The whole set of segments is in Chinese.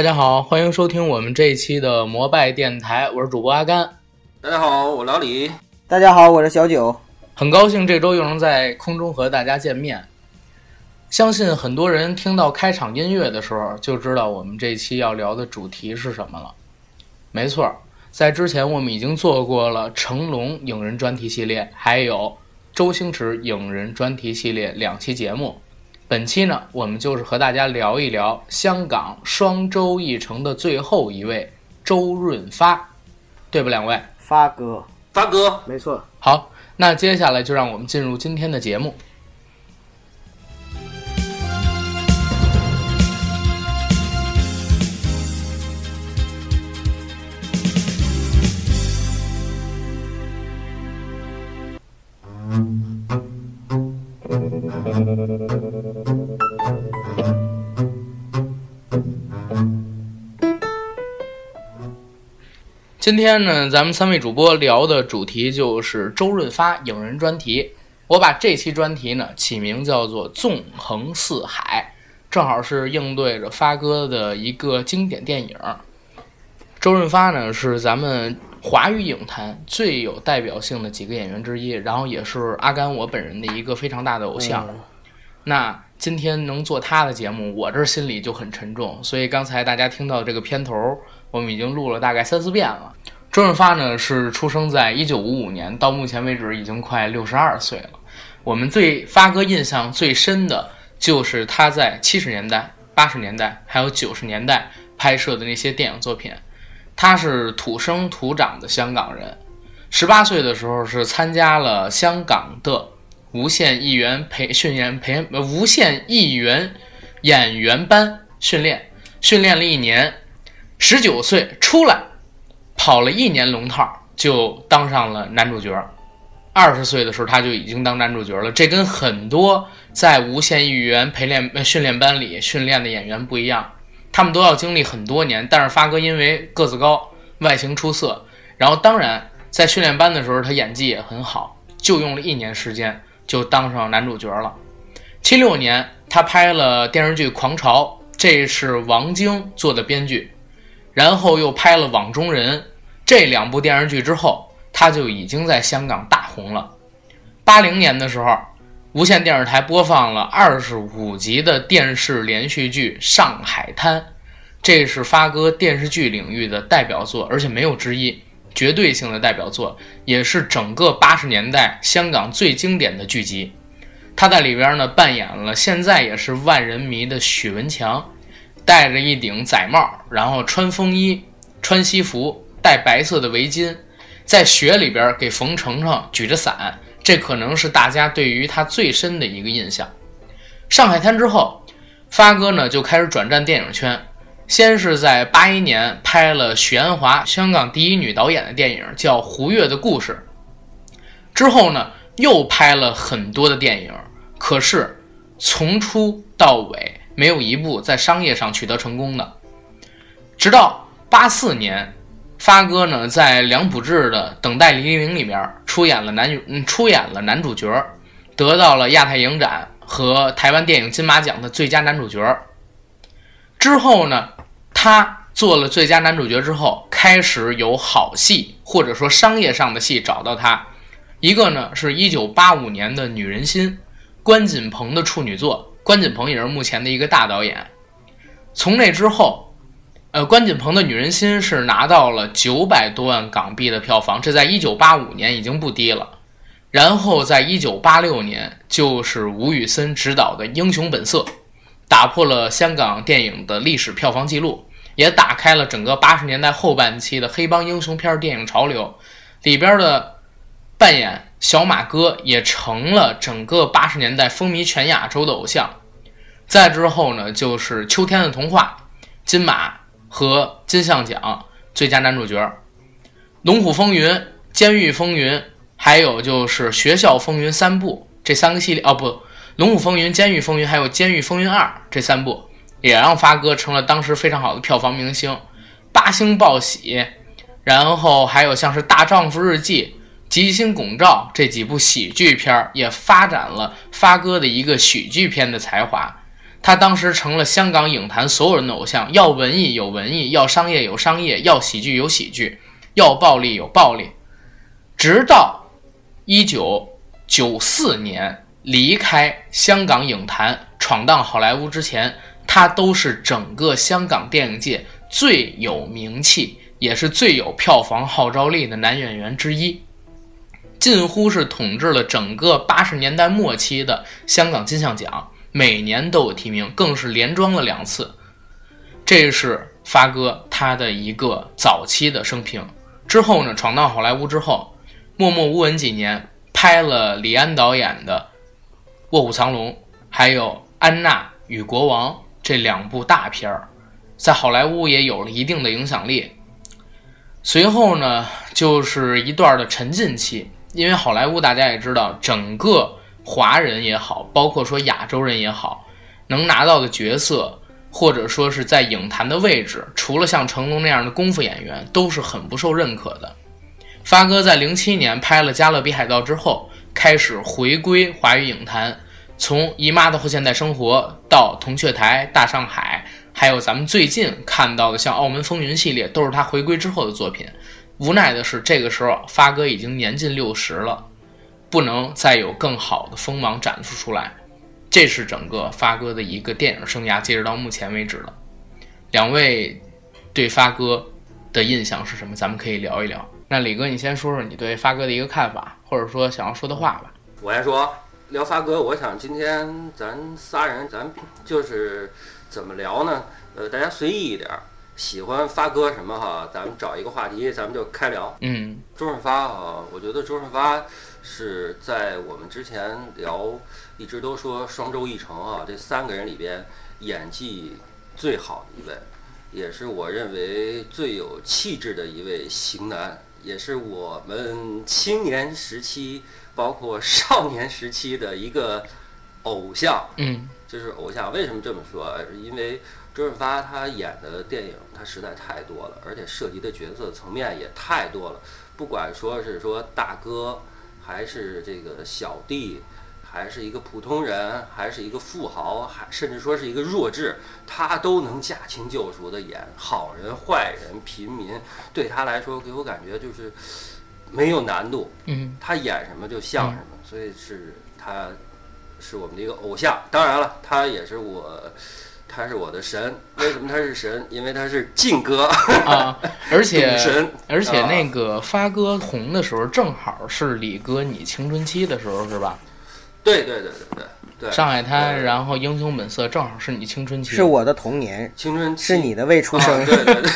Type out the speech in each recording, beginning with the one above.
大家好，欢迎收听我们这一期的摩拜电台，我是主播阿甘。大家好，我老李。大家好，我是小九。很高兴这周又能在空中和大家见面。相信很多人听到开场音乐的时候，就知道我们这期要聊的主题是什么了。没错，在之前我们已经做过了成龙影人专题系列，还有周星驰影人专题系列两期节目。本期呢，我们就是和大家聊一聊香港双周一城的最后一位周润发，对不，两位？发哥，发哥，没错。好，那接下来就让我们进入今天的节目。今天呢，咱们三位主播聊的主题就是周润发影人专题。我把这期专题呢起名叫做《纵横四海》，正好是应对着发哥的一个经典电影。周润发呢是咱们华语影坛最有代表性的几个演员之一，然后也是阿甘我本人的一个非常大的偶像。那今天能做他的节目，我这心里就很沉重。所以刚才大家听到这个片头。我们已经录了大概三四遍了。周润发呢是出生在一九五五年，到目前为止已经快六十二岁了。我们对发哥印象最深的就是他在七十年代、八十年代还有九十年代拍摄的那些电影作品。他是土生土长的香港人，十八岁的时候是参加了香港的无线艺员培训员培无线艺员演员班训练，训练了一年。十九岁出来，跑了一年龙套就当上了男主角。二十岁的时候他就已经当男主角了。这跟很多在无线艺员培练训练班里训练的演员不一样，他们都要经历很多年。但是发哥因为个子高、外形出色，然后当然在训练班的时候他演技也很好，就用了一年时间就当上男主角了。七六年他拍了电视剧《狂潮》，这是王晶做的编剧。然后又拍了《网中人》这两部电视剧之后，他就已经在香港大红了。八零年的时候，无线电视台播放了二十五集的电视连续剧《上海滩》，这是发哥电视剧领域的代表作，而且没有之一，绝对性的代表作，也是整个八十年代香港最经典的剧集。他在里边呢扮演了现在也是万人迷的许文强。戴着一顶仔帽，然后穿风衣、穿西服，戴白色的围巾，在雪里边给冯程程举着伞，这可能是大家对于他最深的一个印象。上海滩之后，发哥呢就开始转战电影圈，先是在八一年拍了许鞍华香港第一女导演的电影，叫《胡月的故事》。之后呢，又拍了很多的电影，可是从初到尾。没有一部在商业上取得成功的。直到八四年，发哥呢在梁普志的《等待黎明》里面出演了男嗯出演了男主角，得到了亚太影展和台湾电影金马奖的最佳男主角。之后呢，他做了最佳男主角之后，开始有好戏或者说商业上的戏找到他。一个呢是一九八五年的《女人心》，关锦鹏的处女作。关锦鹏也是目前的一个大导演。从那之后，呃，关锦鹏的《女人心》是拿到了九百多万港币的票房，这在一九八五年已经不低了。然后在一九八六年，就是吴宇森执导的《英雄本色》，打破了香港电影的历史票房记录，也打开了整个八十年代后半期的黑帮英雄片电影潮流。里边的扮演小马哥也成了整个八十年代风靡全亚洲的偶像。再之后呢，就是《秋天的童话》，金马和金像奖最佳男主角，《龙虎风云》、《监狱风云》，还有就是《学校风云》三部这三个系列哦不，《龙虎风云》、《监狱风云》还有《监狱风云二》这三部，也让发哥成了当时非常好的票房明星，八星报喜，然后还有像是《大丈夫日记》、《吉星拱照》这几部喜剧片儿，也发展了发哥的一个喜剧片的才华。他当时成了香港影坛所有人的偶像，要文艺有文艺，要商业有商业，要喜剧有喜剧，要暴力有暴力。直到一九九四年离开香港影坛，闯荡好莱坞之前，他都是整个香港电影界最有名气，也是最有票房号召力的男演员之一。近乎是统治了整个八十年代末期的香港金像奖，每年都有提名，更是连庄了两次。这是发哥他的一个早期的生平。之后呢，闯荡好莱坞之后，默默无闻几年，拍了李安导演的《卧虎藏龙》，还有《安娜与国王》这两部大片儿，在好莱坞也有了一定的影响力。随后呢，就是一段的沉浸期。因为好莱坞大家也知道，整个华人也好，包括说亚洲人也好，能拿到的角色或者说是在影坛的位置，除了像成龙那样的功夫演员，都是很不受认可的。发哥在零七年拍了《加勒比海盗》之后，开始回归华语影坛，从《姨妈的后现代生活》到《铜雀台》《大上海》，还有咱们最近看到的像《澳门风云》系列，都是他回归之后的作品。无奈的是，这个时候发哥已经年近六十了，不能再有更好的锋芒展示出来。这是整个发哥的一个电影生涯，截止到目前为止了。两位对发哥的印象是什么？咱们可以聊一聊。那李哥，你先说说你对发哥的一个看法，或者说想要说的话吧。我先说聊发哥，我想今天咱仨人，咱就是怎么聊呢？呃，大家随意一点儿。喜欢发哥什么哈？咱们找一个话题，咱们就开聊。嗯，周润发哈，我觉得周润发是在我们之前聊，一直都说双周一成啊，这三个人里边演技最好的一位，也是我认为最有气质的一位型男，也是我们青年时期包括少年时期的一个偶像。嗯，就是偶像。为什么这么说？因为周润发他演的电影他实在太多了，而且涉及的角色层面也太多了。不管说是说大哥，还是这个小弟，还是一个普通人，还是一个富豪，还甚至说是一个弱智，他都能驾轻就熟的演好人、坏人、平民。对他来说，给我感觉就是没有难度。嗯，他演什么就像什么，所以是他是我们的一个偶像。当然了，他也是我。他是我的神，为什么他是神？因为他是劲哥啊，而且神，而且那个发哥红的时候，正好是李哥你青春期的时候，是吧？对对对对对对。上海滩，然后英雄本色，正好是你青春期。是我的童年，青春是你的未出生。对对对。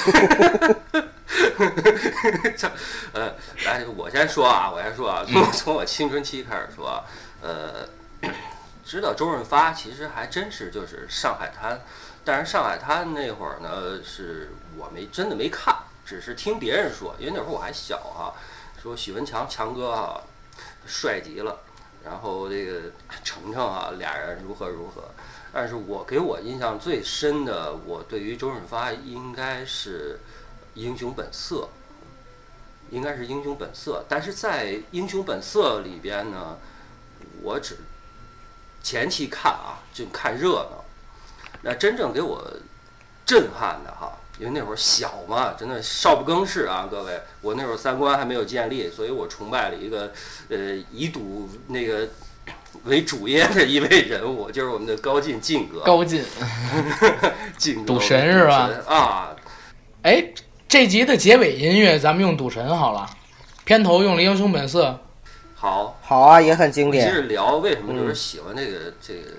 呃，来，我先说啊，我先说啊，从从我青春期开始说，呃。知道周润发其实还真是就是上海滩，但是上海滩那会儿呢，是我没真的没看，只是听别人说，因为那会儿我还小哈，说许文强强哥哈帅极了，然后这个程程啊俩人如何如何，但是我给我印象最深的，我对于周润发应该是英雄本色，应该是英雄本色，但是在英雄本色里边呢，我只。前期看啊，就看热闹。那真正给我震撼的哈，因为那会儿小嘛，真的少不更事啊，各位。我那会儿三观还没有建立，所以我崇拜了一个呃以赌那个为主业的一位人物，就是我们的高进进哥。高进，进赌神是吧？啊，哎，这集的结尾音乐咱们用赌神好了，片头用了英雄本色。好好啊，也很经典。接着聊为什么就是喜欢这个这个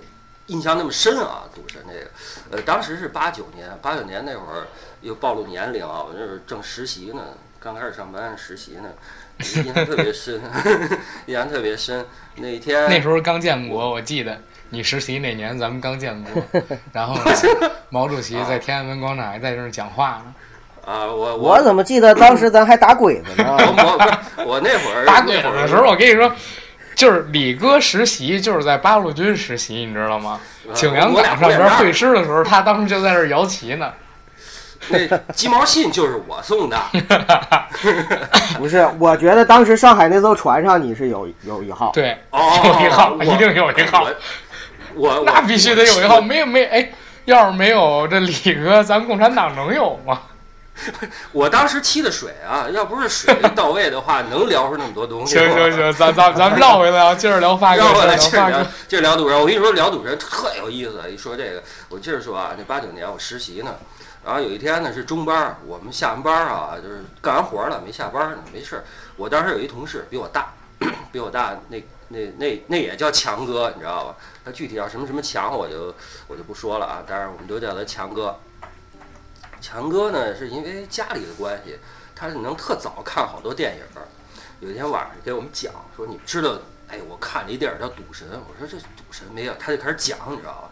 印象那么深啊？赌神这个，呃，当时是八九年，八九年那会儿又暴露年龄啊，我那会儿正实习呢，刚开始上班实习呢，印象特别深，印象特别深。那天那时候刚建国，我记得你实习那年咱们刚建国，然后毛主席在天安门广场还在那儿讲话呢。啊，我我怎么记得当时咱还打鬼子呢？我我我那会儿打鬼子的时候，我跟你说，就是李哥实习就是在八路军实习，你知道吗？景阳冈上边会师的时候，他当时就在这摇旗呢。那鸡毛信就是我送的。不是，我觉得当时上海那艘船上你是有有一号。对，有一号，一定有一号。我那必须得有一号，没有没哎，要是没有这李哥，咱共产党能有吗？我当时沏的水啊，要不是水到位的话，能聊出那么多东西。行行行，咱咱咱们绕回来啊，接着聊发哥，绕回来，接着聊接着聊，赌神。我跟你说，聊赌神特有意思。一说这个，我接着说啊，那八九年我实习呢，然后有一天呢是中班儿，我们下完班儿啊，就是干完活儿了没下班儿呢，没事儿。我当时有一同事比我大，比我大，那那那那也叫强哥，你知道吧？他具体叫什么什么强，我就我就不说了啊。当然我们都叫他强哥。强哥呢，是因为家里的关系，他是能特早看好多电影。有一天晚上给我们讲说，你知道，哎，我看了一电影叫《赌神》，我说这赌神没有，他就开始讲，你知道吧？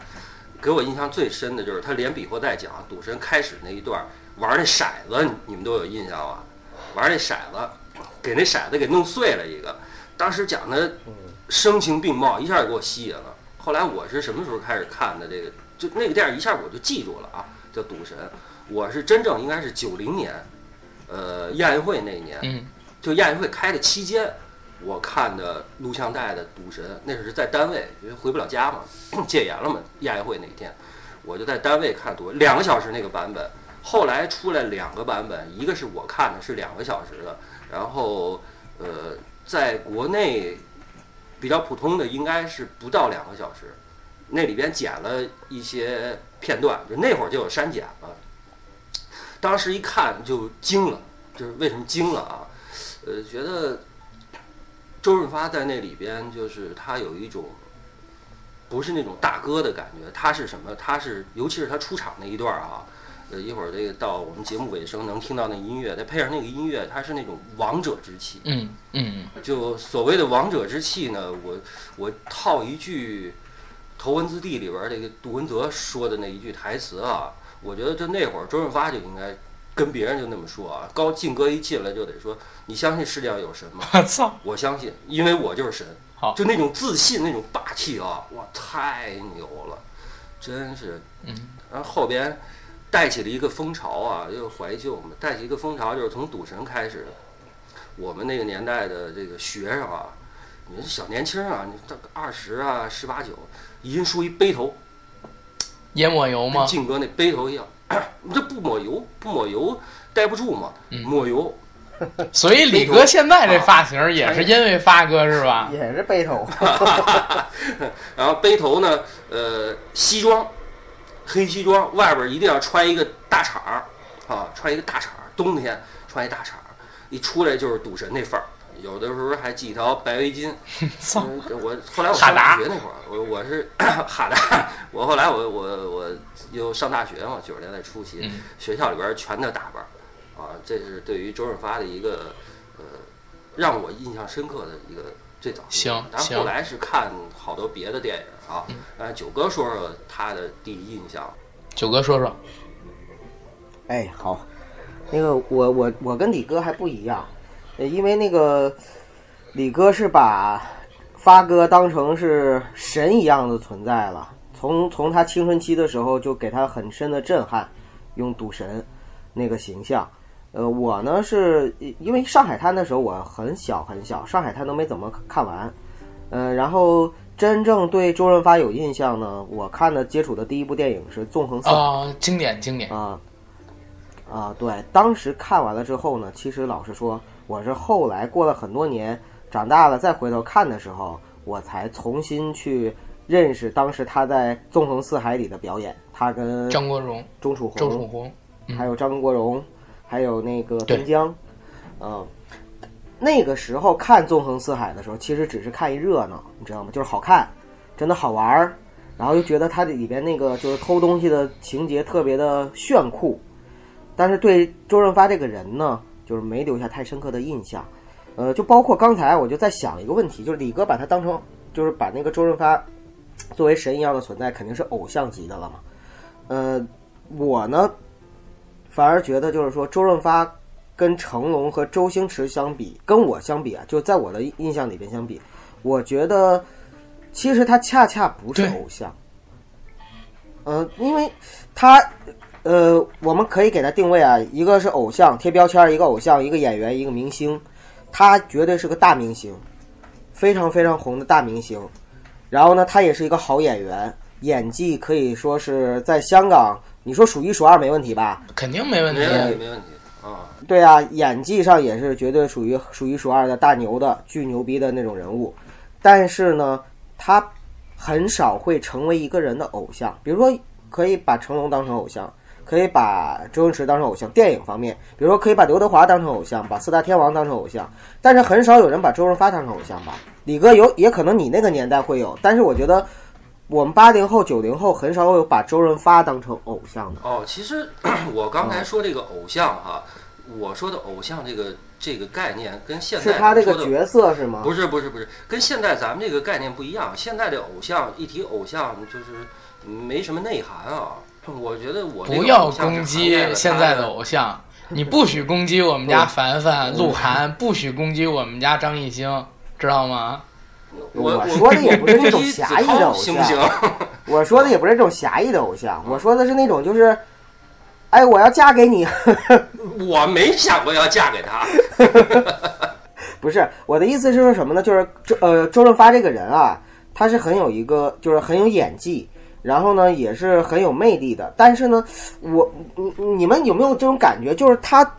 给我印象最深的就是他连比划带讲赌神开始那一段玩那骰子，你们都有印象吧？玩那骰子，给那骰子给弄碎了一个，当时讲的声情并茂，一下就给我吸引了。后来我是什么时候开始看的这个？就那个电影一下我就记住了啊，叫《赌神》。我是真正应该是九零年，呃，亚运会那一年，嗯，就亚运会开的期间，我看的录像带的《赌神》，那是在单位，因为回不了家嘛，戒严了嘛。亚运会那一天，我就在单位看赌，两个小时那个版本。后来出来两个版本，一个是我看的是两个小时的，然后呃，在国内比较普通的应该是不到两个小时，那里边剪了一些片段，就那会儿就有删减了。当时一看就惊了，就是为什么惊了啊？呃，觉得周润发在那里边，就是他有一种不是那种大哥的感觉，他是什么？他是尤其是他出场那一段儿啊，呃，一会儿这个到我们节目尾声能听到那音乐，再配上那个音乐，他是那种王者之气。嗯嗯就所谓的王者之气呢，我我套一句《头文字 D》里边儿这个杜文泽说的那一句台词啊，我觉得就那会儿周润发就应该跟别人就那么说啊，高进哥一进来就得说，你相信世界上有神吗？我操，我相信，因为我就是神。好就那种自信，那种霸气啊，哇，太牛了，真是。嗯，然后后边带起了一个风潮啊，就是怀旧嘛，带起一个风潮，就是从赌神开始。我们那个年代的这个学生啊，你说小年轻啊，你这二十啊，十八九，一人梳一背头，也抹油吗跟？靖哥那背头一样。你这不抹油，不抹油待不住嘛，嗯抹油 所以李哥现在这发型也是因为发哥是吧？也是背头，然后背头呢，呃，西装，黑西装，外边一定要穿一个大氅儿，啊，穿一个大氅儿，冬天穿一大氅儿，一出来就是赌神那范儿。有的时候还系一条白围巾。嗯我后来我上大学那会儿，我我是 哈达，我后来我我我又上大学嘛，九十年代初期，嗯学校里边儿全的打扮儿，啊，这是对于周润发的一个呃让我印象深刻的一个最早的行但后来是看好多别的电影啊，呃九哥说说他的第一印象。九哥说说，哎，好，那个我我我跟李哥还不一样，呃因为那个李哥是把发哥当成是神一样的存在了，从从他青春期的时候就给他很深的震撼，用赌神那个形象。呃，我呢是因为上海滩的时候我很小很小，上海滩都没怎么看完，呃，然后真正对周润发有印象呢，我看的接触的第一部电影是《纵横四海》。啊，经典经典，啊啊，对，当时看完了之后呢，其实老实说，我是后来过了很多年，长大了再回头看的时候，我才重新去认识当时他在《纵横四海》里的表演，他跟张国荣、钟楚红、周楚红，嗯还有张国荣，还有那个对边疆，嗯，那个时候看《纵横四海》的时候，其实只是看一热闹，你知道吗？就是好看，真的好玩儿，然后又觉得它里边那个就是偷东西的情节特别的炫酷，但是对周润发这个人呢，就是没留下太深刻的印象。呃，就包括刚才我就在想一个问题，就是李哥把他当成就是把那个周润发作为神一样的存在，肯定是偶像级的了嘛。呃，我呢反而觉得就是说周润发跟成龙和周星驰相比，跟我相比啊，就在我的印象里边相比，我觉得其实他恰恰不是偶像。呃，因为他呃，我们可以给他定位啊，一个是偶像贴标签儿，一个偶像，一个演员，一个明星，他绝对是个大明星，非常非常红的大明星。然后呢，他也是一个好演员，演技可以说是在香港，你说数一数二没问题吧？肯定没问题没。问题，没问题啊。对啊，演技上也是绝对属于数一数二的大牛的，巨牛逼的那种人物。但是呢，他很少会成为一个人的偶像。比如说，可以把成龙当成偶像，可以把周星驰当成偶像。电影方面，比如说可以把刘德华当成偶像，把四大天王当成偶像。但是很少有人把周润发当成偶像吧？李哥有，也可能你那个年代会有，但是我觉得我们八零后、九零后很少有把周润发当成偶像的。哦，其实我刚才说这个偶像哈，我说的偶像这个这个概念跟现在是他这个角色是吗？不是不是不是，跟现在咱们这个概念不一样。现在的偶像一提偶像就是没什么内涵啊。我觉得我不要攻击现在的偶像，你不许攻击我们家 凡凡、鹿晗，不许攻击我们家张艺兴，知道吗？我我说的也不是这种 狭义的偶像行不行？我说的也不是这种狭义的偶像，我说的是那种就是，哎，我要嫁给你，我没想过要嫁给他。不是我的意思是说什么呢？就是周呃周润发这个人啊，他是很有一个就是很有演技，然后呢也是很有魅力的。但是呢，我你你们有没有这种感觉？就是他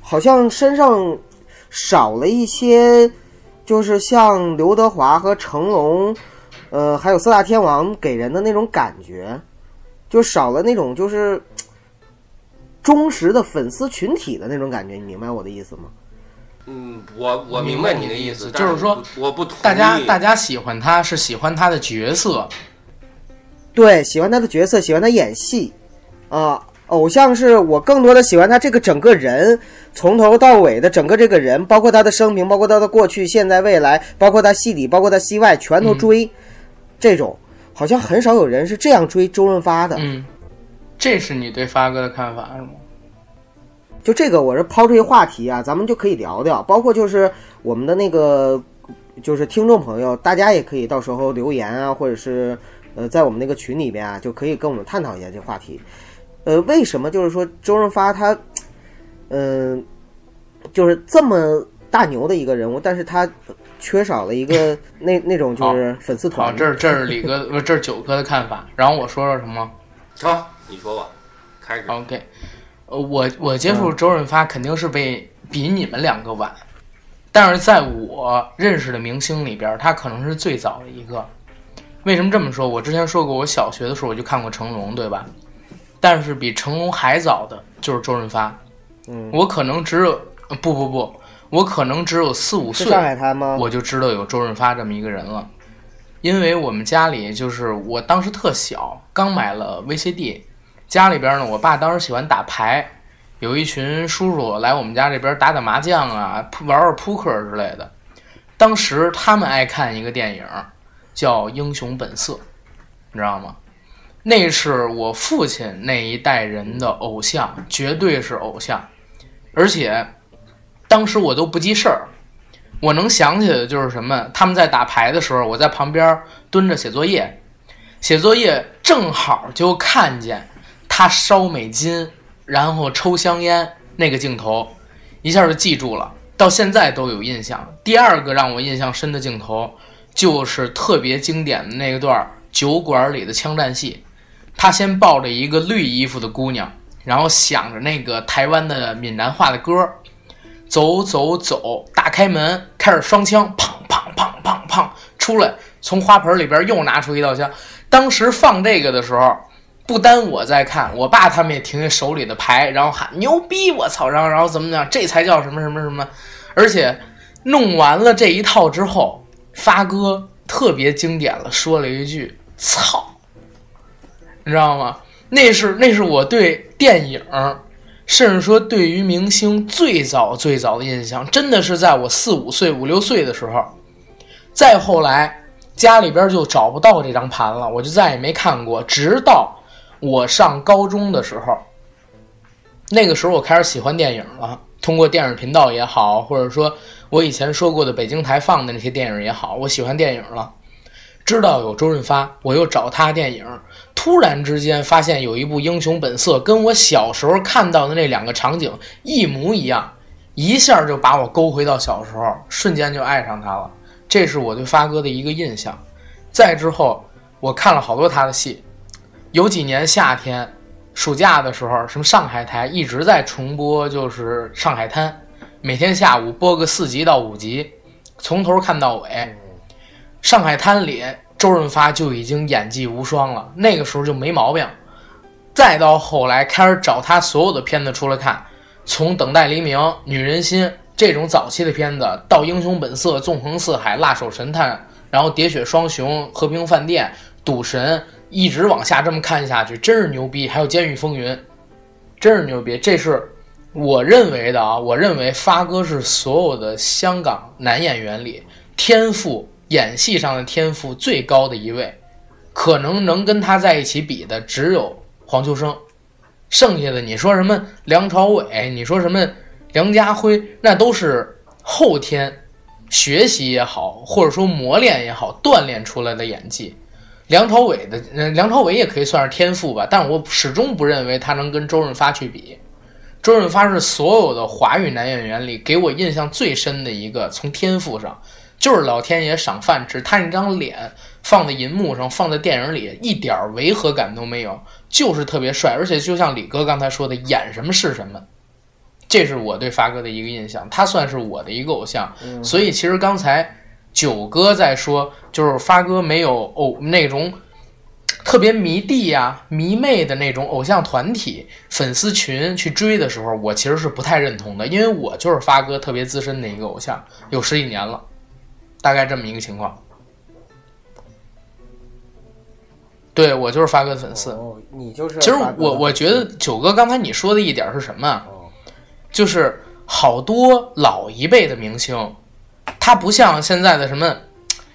好像身上少了一些，就是像刘德华和成龙，呃，还有四大天王给人的那种感觉，就少了那种就是忠实的粉丝群体的那种感觉。你明白我的意思吗？嗯，我我明白白你的意思就是说我不同意大家大家喜欢他是喜欢他的角色，对，喜欢他的角色，喜欢他演戏，啊、偶像是我更多的喜欢他这个整个人，从头到尾的整个这个人，包括他的生平，包括他的过去、现在、未来，包括他戏里，包括他戏外，全都追。这种好像很少有人是这样追周润发的。嗯，这是你对发哥的看法是吗？就这个，我是抛出一个话题啊，咱们就可以聊聊，包括就是我们的那个，就是听众朋友，大家也可以到时候留言啊，或者是呃，在我们那个群里边啊，就可以跟我们探讨一下这个话题。呃，为什么就是说周润发他，嗯、就是这么大牛的一个人物，但是他缺少了一个 那那种就是粉丝好，团。这是这是李哥，不，这是九哥的看法。然后我说说什么好，你说吧，开始。？OK，呃，我我接触周润发肯定是被比你们两个晚，但是在我认识的明星里边，他可能是最早的一个。为什么这么说？我之前说过，我小学的时候我就看过成龙，对吧？但是比成龙还早的就是周润发。嗯，我可能只有呃不不不，我可能只有四五岁上海滩吗？我就知道有周润发这么一个人了，因为我们家里就是我当时特小，刚买了 VCD，家里边呢，我爸当时喜欢打牌，有一群叔叔来我们家这边打打麻将啊，扑玩玩扑克之类的。当时他们爱看一个电影，叫《英雄本色》，你知道吗？那是我父亲那一代人的偶像，绝对是偶像，而且当时我都不记事儿，我能想起来的就是什么？他们在打牌的时候，我在旁边蹲着写作业，写作业正好就看见他烧美金，然后抽香烟那个镜头，一下就记住了，到现在都有印象。第二个让我印象深的镜头，就是特别经典的那一段酒馆里的枪战戏，他先抱着一个绿衣服的姑娘，然后想着那个台湾的闽南话的歌。走走走，打开门，开始双枪，砰砰砰砰砰，出来，从花盆里边又拿出一道枪。当时放这个的时候，不单我在看，我爸他们也停下手里的牌，然后喊牛逼，我操，然后然后怎么讲，这才叫什么什么什么。而且弄完了这一套之后，发哥特别经典了，说了一句“操”，你知道吗？那是那是我对电影。甚至说，对于明星最早最早的印象，真的是在我四五岁、五六岁的时候。再后来，家里边就找不到这张盘了，我就再也没看过。直到我上高中的时候，那个时候我开始喜欢电影了。通过电影频道也好，或者说我以前说过的北京台放的那些电影也好，我喜欢电影了。知道有周润发，我又找他电影。突然之间发现有一部《英雄本色》，跟我小时候看到的那两个场景一模一样，一下就把我勾回到小时候，瞬间就爱上他了。这是我对发哥的一个印象。再之后，我看了好多他的戏，有几年夏天暑假的时候，什么上海台一直在重播，就是《上海滩》，每天下午播个四集到五集，从头看到尾。《上海滩》里周润发就已经演技无双了，那个时候就没毛病。再到后来开始找他所有的片子出来看，从《等待黎明》《女人心》这种早期的片子，到《英雄本色》《纵横四海》《辣手神探》，然后《喋血双雄》《和平饭店》《赌神》，一直往下这么看下去，真是牛逼。还有《监狱风云》，真是牛逼。这是我认为的啊，我认为发哥是所有的香港男演员里天赋。演戏上的天赋最高的一位，可能能跟他在一起比的只有黄秋生，剩下的你说什么梁朝伟，你说什么梁家辉，那都是后天学习也好，或者说磨练也好，锻炼出来的演技。梁朝伟的，梁朝伟也可以算是天赋吧，但我始终不认为他能跟周润发去比。周润发是所有的华语男演员里给我印象最深的一个，从天赋上。就是老天爷赏饭吃，他那张脸放在银幕上，放在电影里，一点违和感都没有，就是特别帅。而且就像李哥刚才说的，演什么是什么，这是我对发哥的一个印象。他算是我的一个偶像。所以其实刚才九哥在说，就是发哥没有偶那种特别迷弟呀、迷妹的那种偶像团体、粉丝群去追的时候，我其实是不太认同的，因为我就是发哥特别资深的一个偶像，有十几年了。大概这么一个情况，对我就是发哥的粉丝。哦，你就是。其实我我觉得九哥刚才你说的一点是什么？就是好多老一辈的明星，他不像现在的什么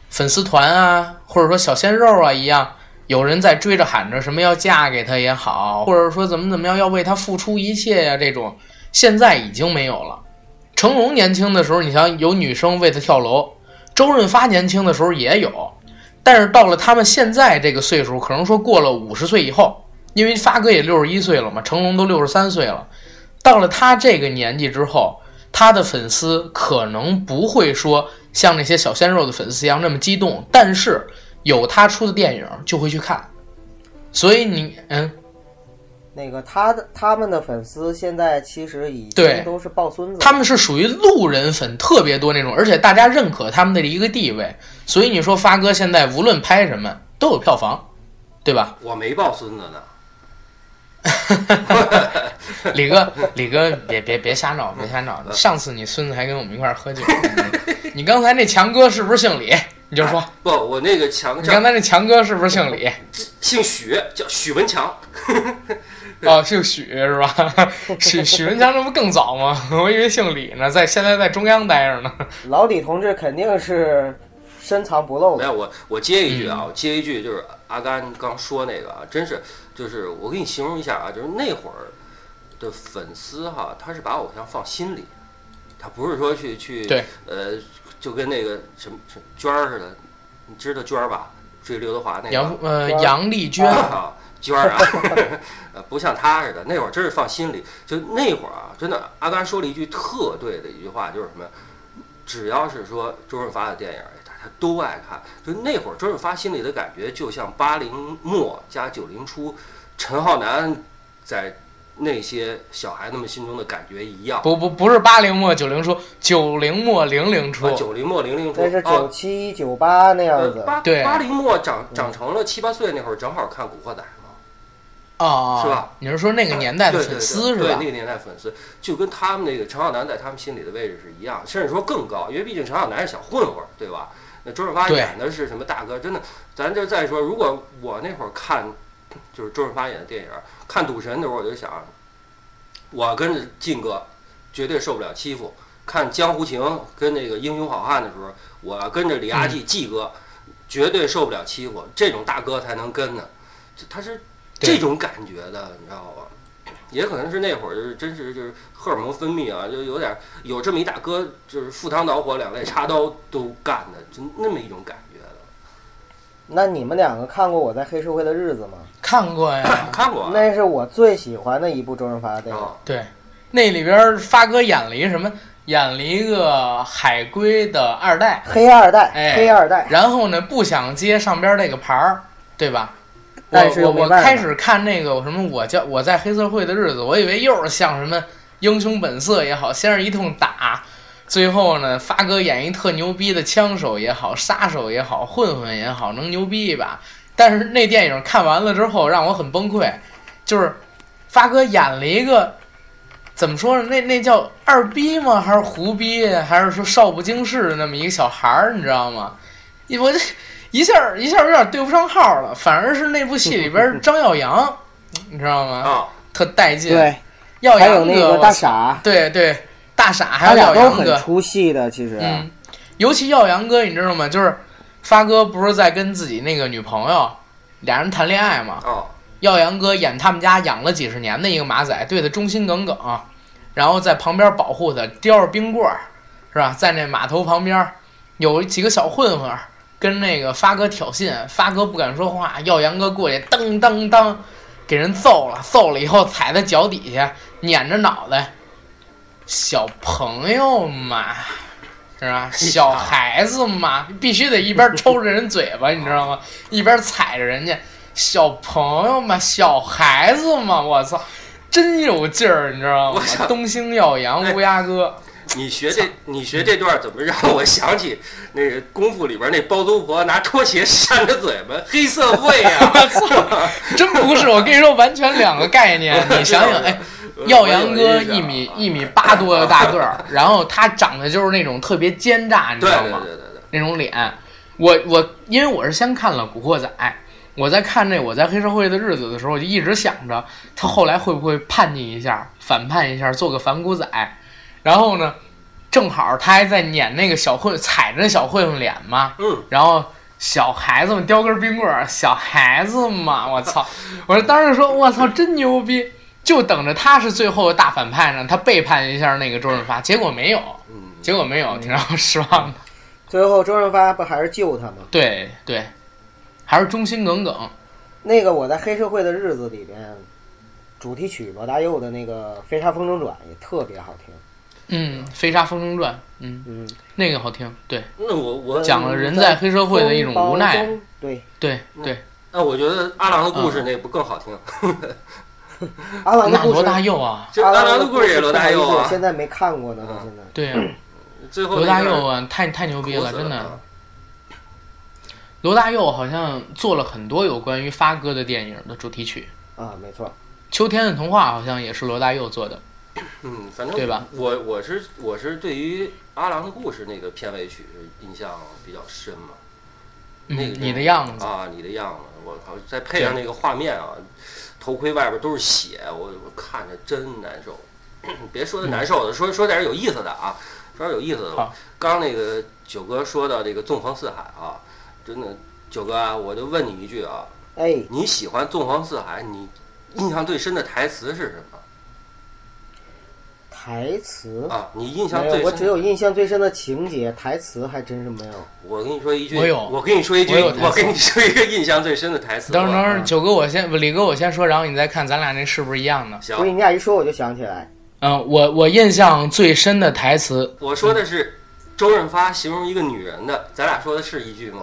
粉丝团啊，或者说小鲜肉啊一样，有人在追着喊着什么要嫁给他也好，或者说怎么怎么样要为他付出一切呀，这种现在已经没有了。成龙年轻的时候，你想有女生为他跳楼。周润发年轻的时候也有，但是到了他们现在这个岁数，可能说过了五十岁以后，因为发哥也六十一岁了嘛，成龙都六十三岁了，到了他这个年纪之后，他的粉丝可能不会说像那些小鲜肉的粉丝一样那么激动，但是有他出的电影就会去看，所以你嗯。那个他的他们的粉丝现在其实已经都是抱孙子，他们是属于路人粉特别多那种，而且大家认可他们的一个地位，所以你说发哥现在无论拍什么都有票房，对吧？我没抱孙子呢。李哥，李哥，别别别瞎闹，别瞎闹！上次你孙子还跟我们一块儿喝酒，你刚才那强哥是不是姓李？你就说不，我那个强，你刚才那强哥是不是姓李？姓许，叫许文强。哦，姓许是吧？许许文强，这不更早吗？我以为姓李呢，在现在在中央待着呢。老李同志肯定是深藏不露的。没有，我我接一句啊，我接一句，就是阿甘刚说那个啊，真是，就是我给你形容一下啊，就是那会儿的粉丝哈，他是把偶像放心里，他不是说去去对，呃，就跟那个什么什么娟儿似的，你知道娟儿吧？追刘德华那个杨呃杨丽娟啊。娟儿啊，呃，不像他似的，那会儿真是放心里。就那会儿啊，真的，阿甘说了一句特对的一句话，就是什么？只要是说周润发的电影，他他都爱看。就那会儿，周润发心里的感觉，就像八零末加九零初，陈浩南在那些小孩子们心中的感觉一样。不不不是八零末九零初，九零末零零初。九零末零零初。那是九七九八那样子。八八零末长长成了七八岁那会儿，正好看《古惑仔》。哦，是吧？你是说那个年代的粉丝是吧？对，那个年代粉丝就跟他们那个陈浩南在他们心里的位置是一样，甚至说更高，因为毕竟陈浩南是小混混，对吧？那周润发演的是什么大哥？真的，咱就再说，如果我那会儿看，就是周润发演的电影，看《赌神》的时候，我就想，我跟着靖哥绝对受不了欺负；看《江湖情》跟那个《英雄好汉》的时候，我跟着李阿季季哥绝对受不了欺负。这种大哥才能跟呢，他是。这种感觉的，你知道吧？也可能是那会儿就是真是就是荷尔蒙分泌啊，就有点有这么一大哥，就是赴汤蹈火、两肋插刀都干的，就那么一种感觉的。那你们两个看过《我在黑社会的日子》吗？看过呀，看过。那是我最喜欢的一部周润发的电影。对，那里边发哥演了一个什么演了一个海归的二代，黑二代，哎黑二代，然后呢不想接上边那个牌儿，对吧？但是我我我又没办法开始看那个什么我叫我在黑社会的日子，我以为又是像什么英雄本色也好，先是一通打，最后呢发哥演一特牛逼的枪手也好，杀手也好，混混也好，能牛逼一把。但是那电影看完了之后让我很崩溃，就是发哥演了一个怎么说呢？那那叫二逼吗？还是胡逼？还是说少不经事的那么一个小孩儿？你知道吗？我这一下一下有点对不上号了，反而是那部戏里边张耀扬，你知道吗？啊，特带劲。对，耀还有阳哥，那个，大傻，对对，大傻还他有俩都很耀阳哥，出戏的，其实。嗯，尤其耀扬哥，你知道吗？就是发哥不是在跟自己那个女朋友俩人谈恋爱嘛？哦，耀阳哥演他们家养了几十年的一个马仔，对他忠心耿耿，然后在旁边保护他，叼着冰棍儿，是吧？在那码头旁边有几个小混混跟那个发哥挑衅，发哥不敢说话，耀阳哥过去噔噔噔给人揍了，揍了以后踩在脚底下，撵着脑袋，小朋友嘛。是吧？小孩子嘛，必须得一边抽着人嘴巴，你知道吗？一边踩着人家。小朋友嘛，小孩子嘛，我操，真有劲儿，你知道吗？东兴耀阳哎乌鸦哥，你学这你学这段怎么让我想起那个功夫里边那包租婆拿拖鞋扇着嘴巴，黑社会啊！我操，真不是，我跟你说，完全两个概念。你想想，哎，耀阳哥一米一米八多的大个儿，然后他长得就是那种特别奸诈，你知道吗？对对对对，那种脸。我我因为我是先看了《古惑仔》，我在看这《我在黑社会的日子》的时候，我就一直想着他后来会不会叛逆一下，反叛一下，做个反骨仔。然后呢，正好他还在撵那个小混，踩着小混混脸嘛。嗯，然后小孩子们叼根冰棍儿，小孩子嘛，我操！我说当时说，我操，真牛逼！就等着他是最后的大反派呢，他背叛一下那个周润发，结果没有，嗯，结果没有，挺让我失望的。最后周润发不还是救他吗？对对，还是忠心耿耿。那个我在黑社会的日子里边，主题曲罗大佑的那个《飞沙风中转》也特别好听。嗯，《飞沙风中转》，嗯，嗯，那个好听。对那我我讲了人在黑社会的一种无奈。对，对对，那我觉得阿郎的故事那不更好听？阿郎的故事，那罗大佑啊，就阿郎的故事也罗大佑啊，现在没看过呢，到现在。对呀、最后罗大佑啊，太太牛逼了，真的。啊罗大佑好像做了很多有关于发哥的电影的主题曲，啊，没错。《秋天的童话》好像也是罗大佑做的。嗯，反正对吧我我是我是对于阿郎的故事那个片尾曲印象比较深嘛。嗯那个，你的样子，啊，你的样子，我靠！再配上那个画面啊，头盔外边都是血，我我看着真难受。别说难受的，说说点有意思的啊，说点有意思的好。刚那个九哥说到这个纵横四海啊，真的，九哥啊，我就问你一句啊，哎，你喜欢纵横四海，你印象最深的台词是什么台词啊？你印象没有，最深我只有印象最深的情节，台词还真是没有。我跟你说一句，我有我跟你说一句，我有台词我跟你说一个印象最深的台词。等会儿等会儿，嗯九哥我先不，李哥我先说，然后你再看咱俩那是不是一样的。行所以你俩一说我就想起来，嗯，我我印象最深的台词，我说的是周润发形容一个女人的，咱俩说的是一句吗？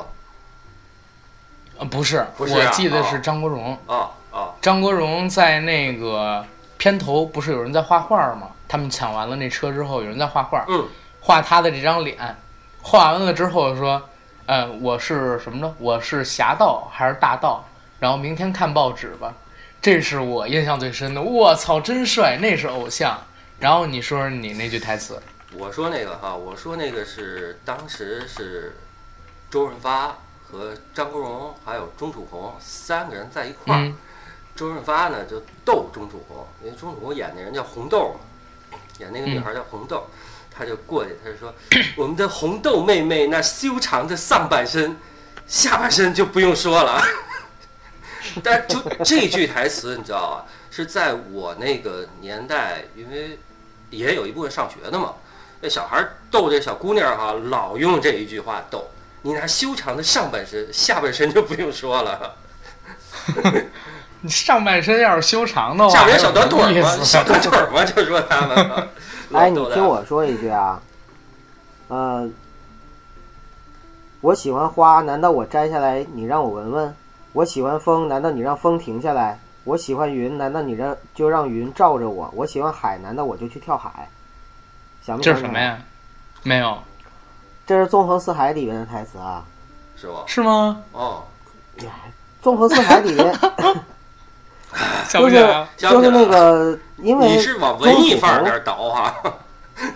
呃，不是，不是啊我记得是张国荣。啊啊，张国荣在那个片头不是有人在画画吗？他们抢完了那车之后，有人在画画，嗯，画他的这张脸，画完了之后说，呃，我是什么呢？我是侠盗还是大盗？然后明天看报纸吧。这是我印象最深的。我操，真帅，那是偶像。然后你说说你那句台词，我说那个哈，我说那个是当时是周润发和张国荣还有钟楚红三个人在一块儿。嗯周润发呢就逗钟楚红，因为钟楚红演那人叫红豆嘛，演那个女孩叫红豆，她就过去，她就说：“ 我们的红豆妹妹那修长的上半身，下半身就不用说了。”但就这句台词，你知道啊？是在我那个年代，因为也有一部分上学的嘛，那小孩逗这小姑娘哈、老用这一句话逗。你那修长的上半身，下半身就不用说了。你上半身要是修长的话，下边小短腿儿嘛，还有什么意思小短腿儿嘛，就说他们 嘛。哎，你听我说一句啊，呃，我喜欢花，难道我摘下来你让我闻闻？我喜欢风，难道你让风停下来？我喜欢云，难道你让就让云罩着我？我喜欢海，难道我就去跳海？想不想起来？这是什么呀？没有，这是《纵横四海》里面的台词啊，是吧？是吗？哦，《纵横四海》里面就 是 想不起来了。就是那个，因为你是往文艺范儿那儿倒啊？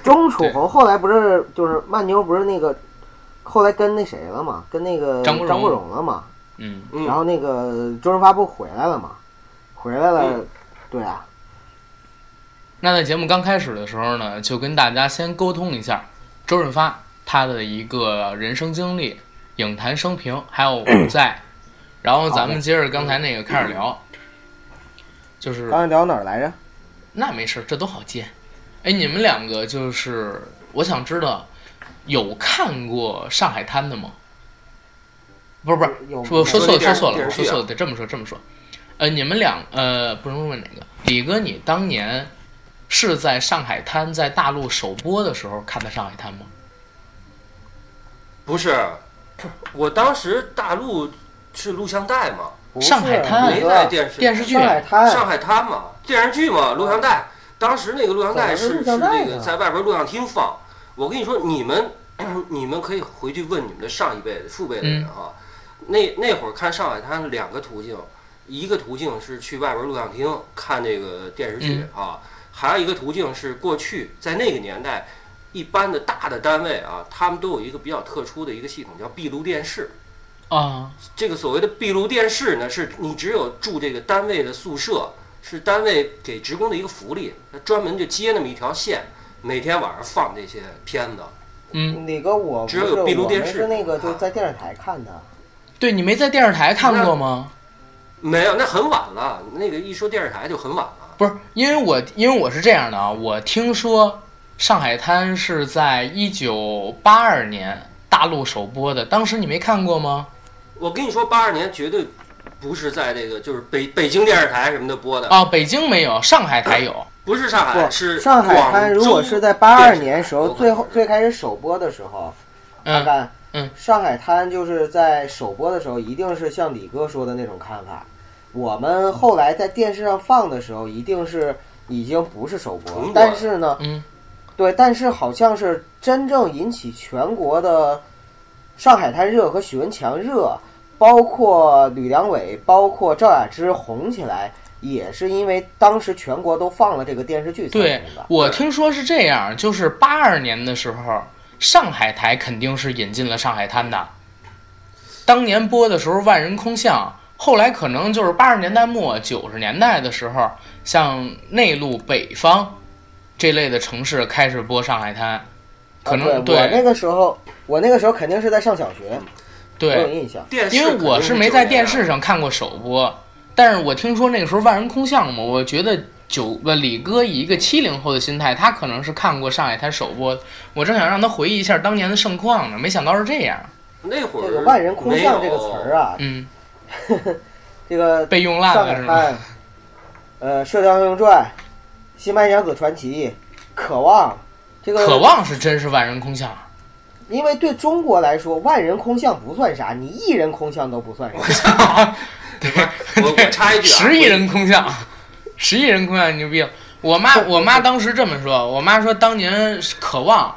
钟楚红后来不是就是曼妞不是那个后来跟那谁了嘛，跟那个张国荣张国荣了嘛，嗯，嗯。然后那个周润发不回来了嘛，回来了，嗯对啊，那在节目刚开始的时候呢，就跟大家先沟通一下周润发他的一个人生经历、影坛生平，还有 股债，然后咱们接着刚才那个开始聊，就是刚才聊哪儿来着？那没事，这都好接。哎，你们两个就是，我想知道有看过《上海滩》的吗？不是不是，有说说错了，说错了，说错了，得这么说，这么说。呃，你们两呃，不能问哪个。李哥，你当年是在上海滩在大陆首播的时候看的上海滩吗？不是，我当时大陆是录像带嘛，上海滩没在电视电视剧上海滩，上海滩嘛，电视剧嘛，录像带。当时那个录像带是是那个在外边录像厅放。我跟你说，你们 你们可以回去问你们的上一辈的、父辈的人啊。那那会儿看上海滩两个途径，一个途径是去外边录像厅看那个电视剧啊，还有一个途径是过去在那个年代，一般的大的单位啊，他们都有一个比较特殊的一个系统，叫闭路电视。啊，这个所谓的闭路电视呢，是你只有住这个单位的宿舍，是单位给职工的一个福利，他专门就接那么一条线，每天晚上放这些片子。嗯，哪个我只有有闭路我电视们是那个就在电视台看的，对你没在电视台看过吗？没有，那很晚了。那个一说电视台就很晚了。不是，因为我因为我是这样的啊，我听说上海滩是在一九八二年大陆首播的，当时你没看过吗？我跟你说，八二年绝对不是在这个就是北北京电视台什么的播的，啊，北京没有，上海台有。不是上海，不，是上海滩如果是在八二年时候最后最开始首播的时候，大嗯，概嗯，上海滩就是在首播的时候，一定是像李哥说的那种看法。我们后来在电视上放的时候，一定是已经不是首播，但是呢，嗯，对，但是好像是真正引起全国的上海滩热和许文强热，包括吕良伟，包括赵雅芝红起来，也是因为当时全国都放了这个电视剧才对。我听说是这样，就是八二年的时候，上海台肯定是引进了上海滩的。当年播的时候万人空巷，后来可能就是八十年代末九十年代的时候，像内陆北方这类的城市开始播上海滩，可能、啊、对我那个时候，我那个时候肯定是在上小学，我有对，印象。电视因为我是没在电视上。看过首播，但是我听说那个时候万人空巷嘛，我觉得九呃李哥以一个七零后的心态，他可能是看过上海滩首播，我正想让他回忆一下当年的盛况呢，没想到是这样，那会儿这个“万人空巷”这个词儿啊，嗯，这个 被用烂上海了是吗？滩，呃，《射雕英雄传》、《新白娘子传奇》、《渴望》，这个渴望是真是万人空巷，因为对中国来说，万人空巷不算啥，你一人空巷都不算啥。我我插一句啊，十亿人空巷，十亿人空巷牛逼。我妈我妈当时这么说，我妈说当年渴望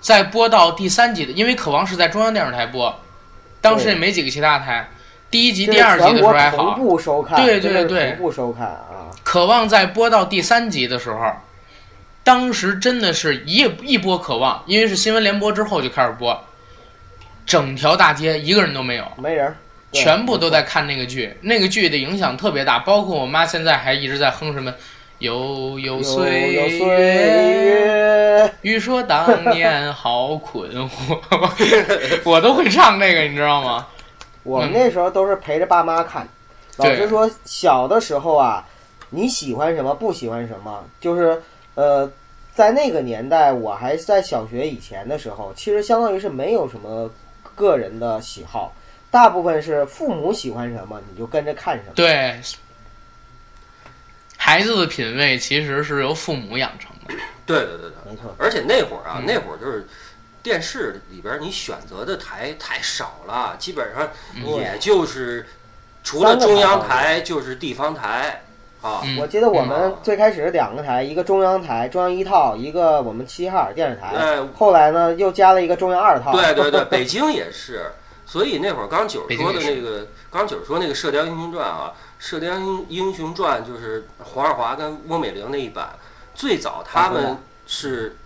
在播到第三集的，因为渴望是在中央电视台播，当时也没几个其他台。第一集、第二集的时候还全国同好，步收看，对对对同步收看啊。渴望在播到第三集的时候，当时真的是一一播渴望，因为是新闻联播之后就开始播，整条大街一个人都没有。没人全部都在看那个剧，那个剧的影响特别大，包括我妈现在还一直在哼什么“悠悠有岁有岁月”，欲说当年好困惑，我都会唱那个，你知道吗？我们那时候都是陪着爸妈看。老对。实说，小的时候啊，你喜欢什么，不喜欢什么，就是呃，在那个年代，我还在小学以前的时候，其实相当于是没有什么个人的喜好，大部分是父母喜欢什么，你就跟着看什么。对，孩子的品味其实是由父母养成的。对对对对，没错。而且那会儿啊，嗯那会儿就是电视里边儿你选择的台太少了，基本上嗯也就是除了中央台就是地方台啊。嗯我记得我们嗯最开始是两个台，一个中央台，中央一套，一个我们齐齐哈尔电视台。呃，后来呢，又加了一个中央二套。对对对，北京也是。所以那会儿刚九儿说的那个，刚九儿说那个《射雕英雄传》啊，《射雕英英雄传》就是黄日华跟翁美玲那一版，最早他们是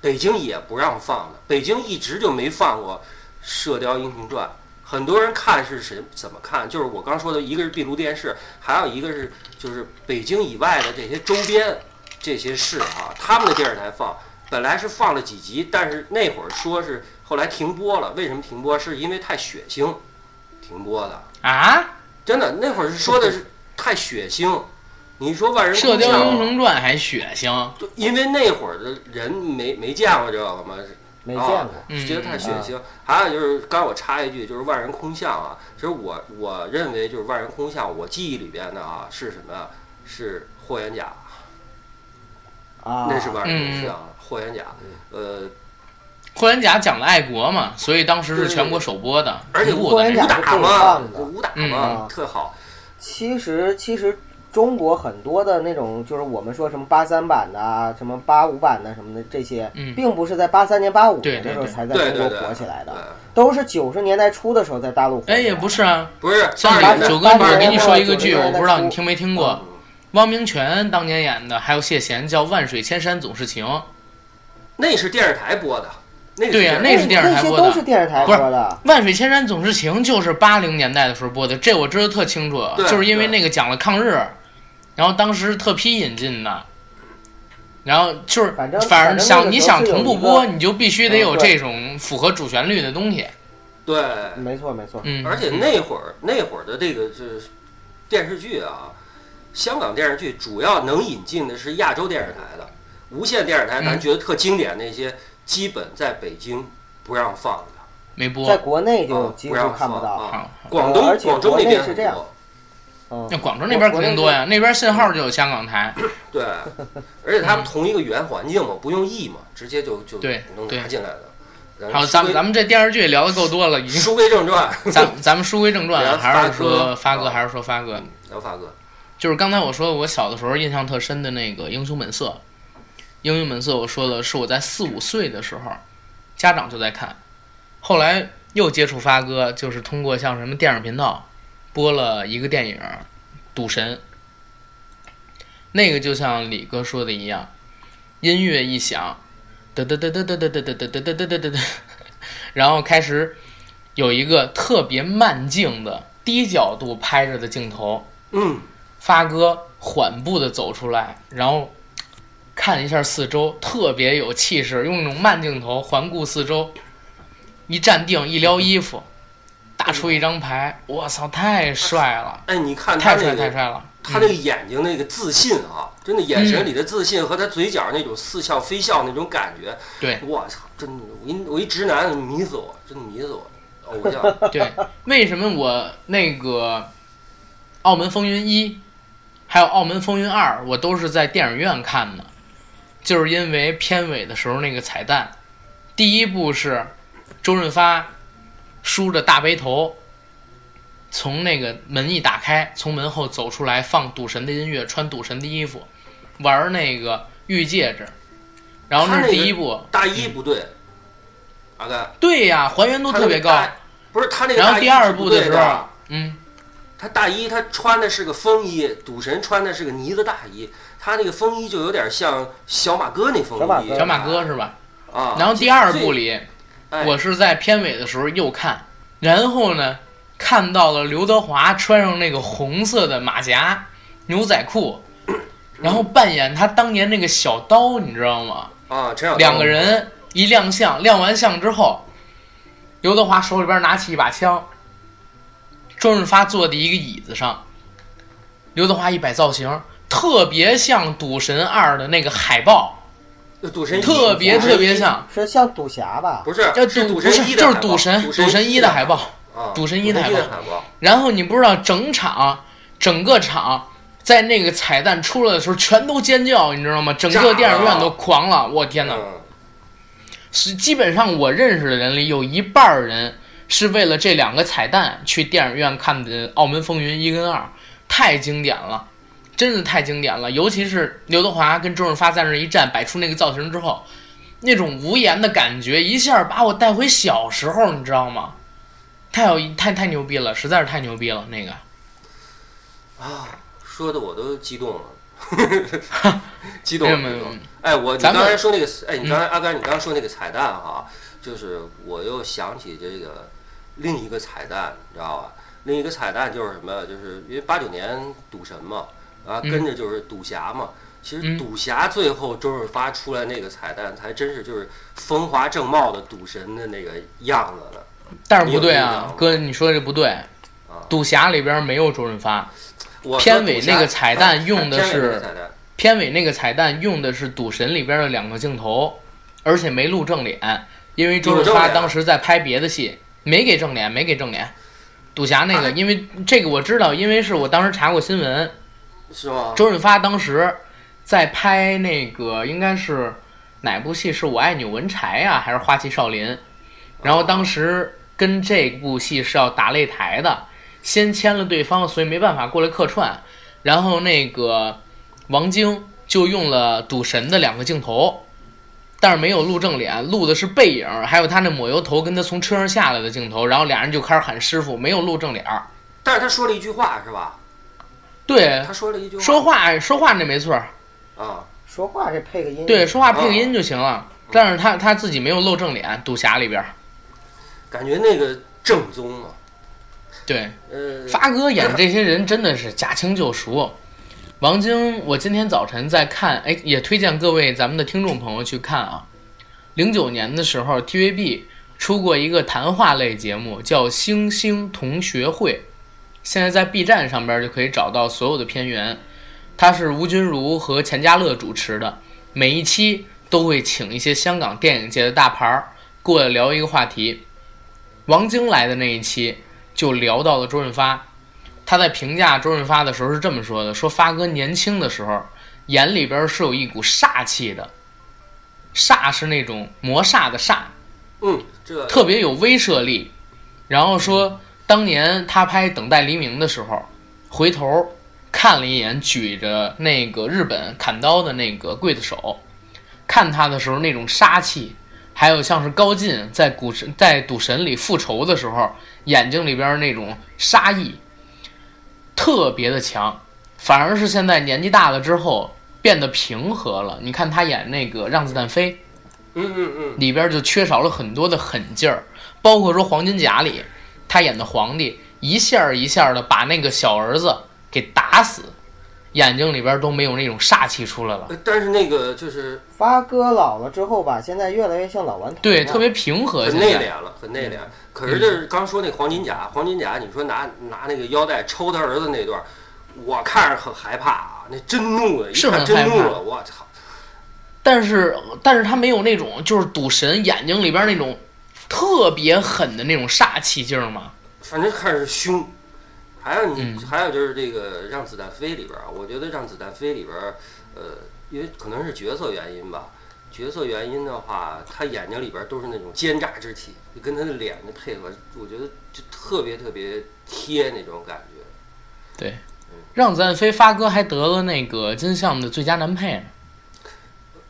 北京也不让放的，北京一直就没放过《射雕英雄传》。很多人看是谁怎么看？就是我刚说的，一个是闭路电视，还有一个是就是北京以外的这些周边这些市啊，他们的电视台放。本来是放了几集，但是那会儿说是后来停播了。为什么停播？是因为太血腥，停播的。啊，真的，那会儿是说的是太血腥。你说万人《射雕英雄传》还血腥，就因为那会儿的人没没见过这个嘛，没见过。嗯觉得太血腥。还有就是，刚我插一句，就是万人空巷啊。其实我我认为就是万人空巷，我记忆里边的啊是什么呀？是霍元甲，啊，那是万人空嗯巷。霍元甲，呃，霍元甲讲的爱国嘛，所以当时是全国首播的，而且同步的霍元甲武打嘛武打嗯嘛啊，特好。其实其实中国很多的那种，就是我们说什么八三版的啊，什么八五版的什么的这些，嗯。并不是在八三年、八五年的时候才在中国火起来的，对。都是九十年代初的时候在大陆火起来哎，的。也不是啊，不是。像九哥，一会儿给你说一个剧，我不知道你听没听过，嗯。汪明荃当年演的，还有谢贤叫《万水千山总是情》，那是电视台播的，对呀那是电视台那些播的。都是电视台播的。《万水千山总是情》就是八零年代的时候播的，这我知道特清楚，就是因为那个讲了抗日，然后当时特批引进的，然后就是反正反正反正那个想你想同步播，你就必须得有这种符合主旋律的东西，对，没错没错，嗯，而且那会儿那会儿的这个就是电视剧啊，香港电视剧主要能引进的是亚洲电视台的，无线电视台咱嗯觉得特经典那些，基本在北京不让放的，没播。在，国内就啊几乎不让看不到。广东广州那边是这样那，广州那边肯定多呀，那边信号就有香港台，对，而且他们同一个语言环境嘛，不用译嘛，直接就就对能对拿进来的。好，咱们咱们这电视剧聊的够多了，已经，书归正传，咱咱们书归正传，还是说发哥发哥，还是说发哥，聊发哥，就是刚才我说我小的时候印象特深的那个《英雄本色》，《英雄本色》我说的是我在四五岁的时候，家长就在看，后来又接触发哥，就是通过像什么电视频道播了一个电影《赌神》，那个就像李哥说的一样，音乐一响，嘚嘚嘚嘚嘚嘚嘚嘚嘚嘚然后开始有一个特别慢镜的低角度拍着的镜头。嗯，发哥缓步的走出来，然后看一下四周，特别有气势，用那种慢镜头环顾四周，一站定，一撩衣服，打出一张牌，我操，太帅了，哎，你看他太帅那个太帅了，他那个眼睛那个自信啊，真的眼嗯。神里的自信和他嘴角那种似笑非笑那种感觉，对。我操，真的，我一我一直男迷死我，真的迷死我，偶像 对，为什么我那个《澳门风云一》还有《澳门风云二》，我都是在电影院看的，就是因为片尾的时候那个彩蛋，第一部是周润发梳着大背头，从那个门一打开，从门后走出来，放赌神的音乐，穿赌神的衣服，玩那个玉戒指，然后那是第一部，大衣不对，阿甘，对呀，还原度特别高，不是他那个然后第二是不对部的。时候，嗯。他大衣他穿的是个风衣，赌神穿的是个呢子大衣，他那个风衣就有点像小马哥那风衣，小马哥。小马哥是吧？啊。然后第二部最，里，哎。我是在片尾的时候又看，然后呢，看到了刘德华穿上那个红色的马甲、牛仔裤，然后扮演他当年那个小刀，你知道吗？啊，陈小两个人一亮相，亮完相之后，刘德华手里边拿起一把枪，周润发坐在一个椅子上，刘德华一摆造型，特别像《赌神二》的那个海报，赌神一特别特别，像。是像赌侠吧？不是，叫赌赌不是就是赌神赌赌神一的海报，啊，赌神一的海报，然后你不知道整场整个场在那个彩蛋出来的时候，全都尖叫，你知道吗？整个电影院都狂了，我天哪！嗯，是基本上我认识的人里有一半儿人是为了这两个彩蛋去电影院看的《澳门风云》一跟二，太经典了，真的太经典了。尤其是刘德华跟周润发在那儿一站，摆出那个造型之后，那种无言的感觉，一下把我带回小时候，你知道吗？太有太太牛逼了，实在是太牛逼了，那个。啊，说的我都激动了，激动了，没有。哎，我你刚才说那个，哎，你刚嗯才阿甘，你刚才说那个彩蛋哈，就是我又想起这个另一个彩蛋，你知道吧？另一个彩蛋就是什么？就是因为八九年赌神嘛，啊，嗯跟着就是赌侠嘛。其实嗯赌侠最后周润发出来那个彩蛋，才真是就是风华正茂的赌神的那个样子了。但是不对啊哥，你说这不对。啊赌侠里边没有周润发，我片尾那个彩蛋用的是片尾那个彩蛋用的是《赌神》里边的两个镜头，而且没露正脸，因为周润发当时在拍别的戏，没给正脸，没给正脸。赌侠那个，啊因为这个我知道，因为是我当时查过新闻，是吗？周润发当时在拍那个应该是哪部戏？是我爱钮文柴呀、还是花旗少林？然后当时跟这部戏是要打擂台的，先签了对方，所以没办法过来客串。然后那个王晶就用了赌神的两个镜头，但是没有录正脸，录的是背影，还有他那抹油头跟他从车上下来的镜头。然后俩人就开始喊师傅，没有录正脸。但是他说了一句话是吧？对，他说了一句话说话说话那没错儿，啊，说话这配个音，对，说话配个音就行了。但是他他自己没有露正脸，赌侠里边儿。感觉那个正宗啊。对，呃，发哥演这些人真的是驾轻就熟。王晶，我今天早晨在看，哎，也推荐各位咱们的听众朋友去看啊。零九年的时候，TVB 出过一个谈话类节目，叫《星星同学会》，现在在 B 站上边就可以找到所有的片源。它是吴君如和钱嘉乐主持的，每一期都会请一些香港电影界的大牌儿过来聊一个话题。王晶来的那一期就聊到了周润发，他在评价周润发的时候是这么说的：说发哥年轻的时候眼里边是有一股煞气的，煞是那种魔煞的煞，嗯，这特别有威慑力。然后说，当年他拍《等待黎明》的时候，回头看了一眼举着那个日本砍刀的那个刽子手，看他的时候那种杀气，还有像是高进在古神在赌神里复仇的时候，眼睛里边那种杀意，特别的强。反而是现在年纪大了之后变得平和了。你看他演那个《让子弹飞》。嗯嗯嗯，里边就缺少了很多的狠劲儿，包括说《黄金甲》里他演的皇帝一下儿一下的把那个小儿子给打死，眼睛里边都没有那种煞气出来了。呃但是那个就是发哥老了之后吧，现在越来越像老顽童。对，特别平和。很内敛了，很内敛。可是就是刚说那黄金甲，黄金甲，你说拿拿那个腰带抽他儿子那段儿，我看着很害怕啊，那真怒了，一看是很害怕真怒了，我操！但是但是他没有那种就是赌神眼睛里边那种特别狠的那种煞气劲儿嘛。反正看着凶。还有你，嗯还有就是这个《让子弹飞》里边儿啊，我觉得《让子弹飞》里边儿，呃，因为可能是角色原因吧，角色原因的话，他眼睛里边儿都是那种奸诈之气，跟他的脸的配合，我觉得就特别特别贴那种感觉。对让子弹飞发哥还得了那个金像的最佳男配呢，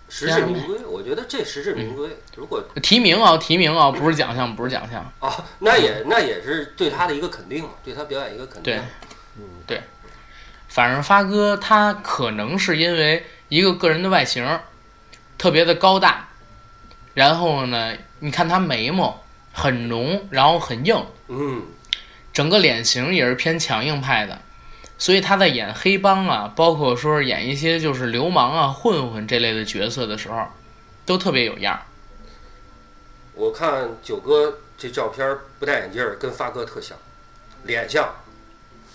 实至名归，我觉得这实至名归。如果提名啊提名啊，不是奖项不是奖项。啊，那也那也是对他的一个肯定嘛，对他表演一个肯定对。对，反正发哥他可能是因为一个个人的外形特别的高大，然后呢，你看他眉毛很浓，然后很硬，嗯，整个脸型也是偏强硬派的，所以他在演黑帮啊，包括说是演一些就是流氓啊、混混这类的角色的时候，都特别有样儿。我看九哥这照片儿不戴眼镜儿，跟发哥特像，脸像，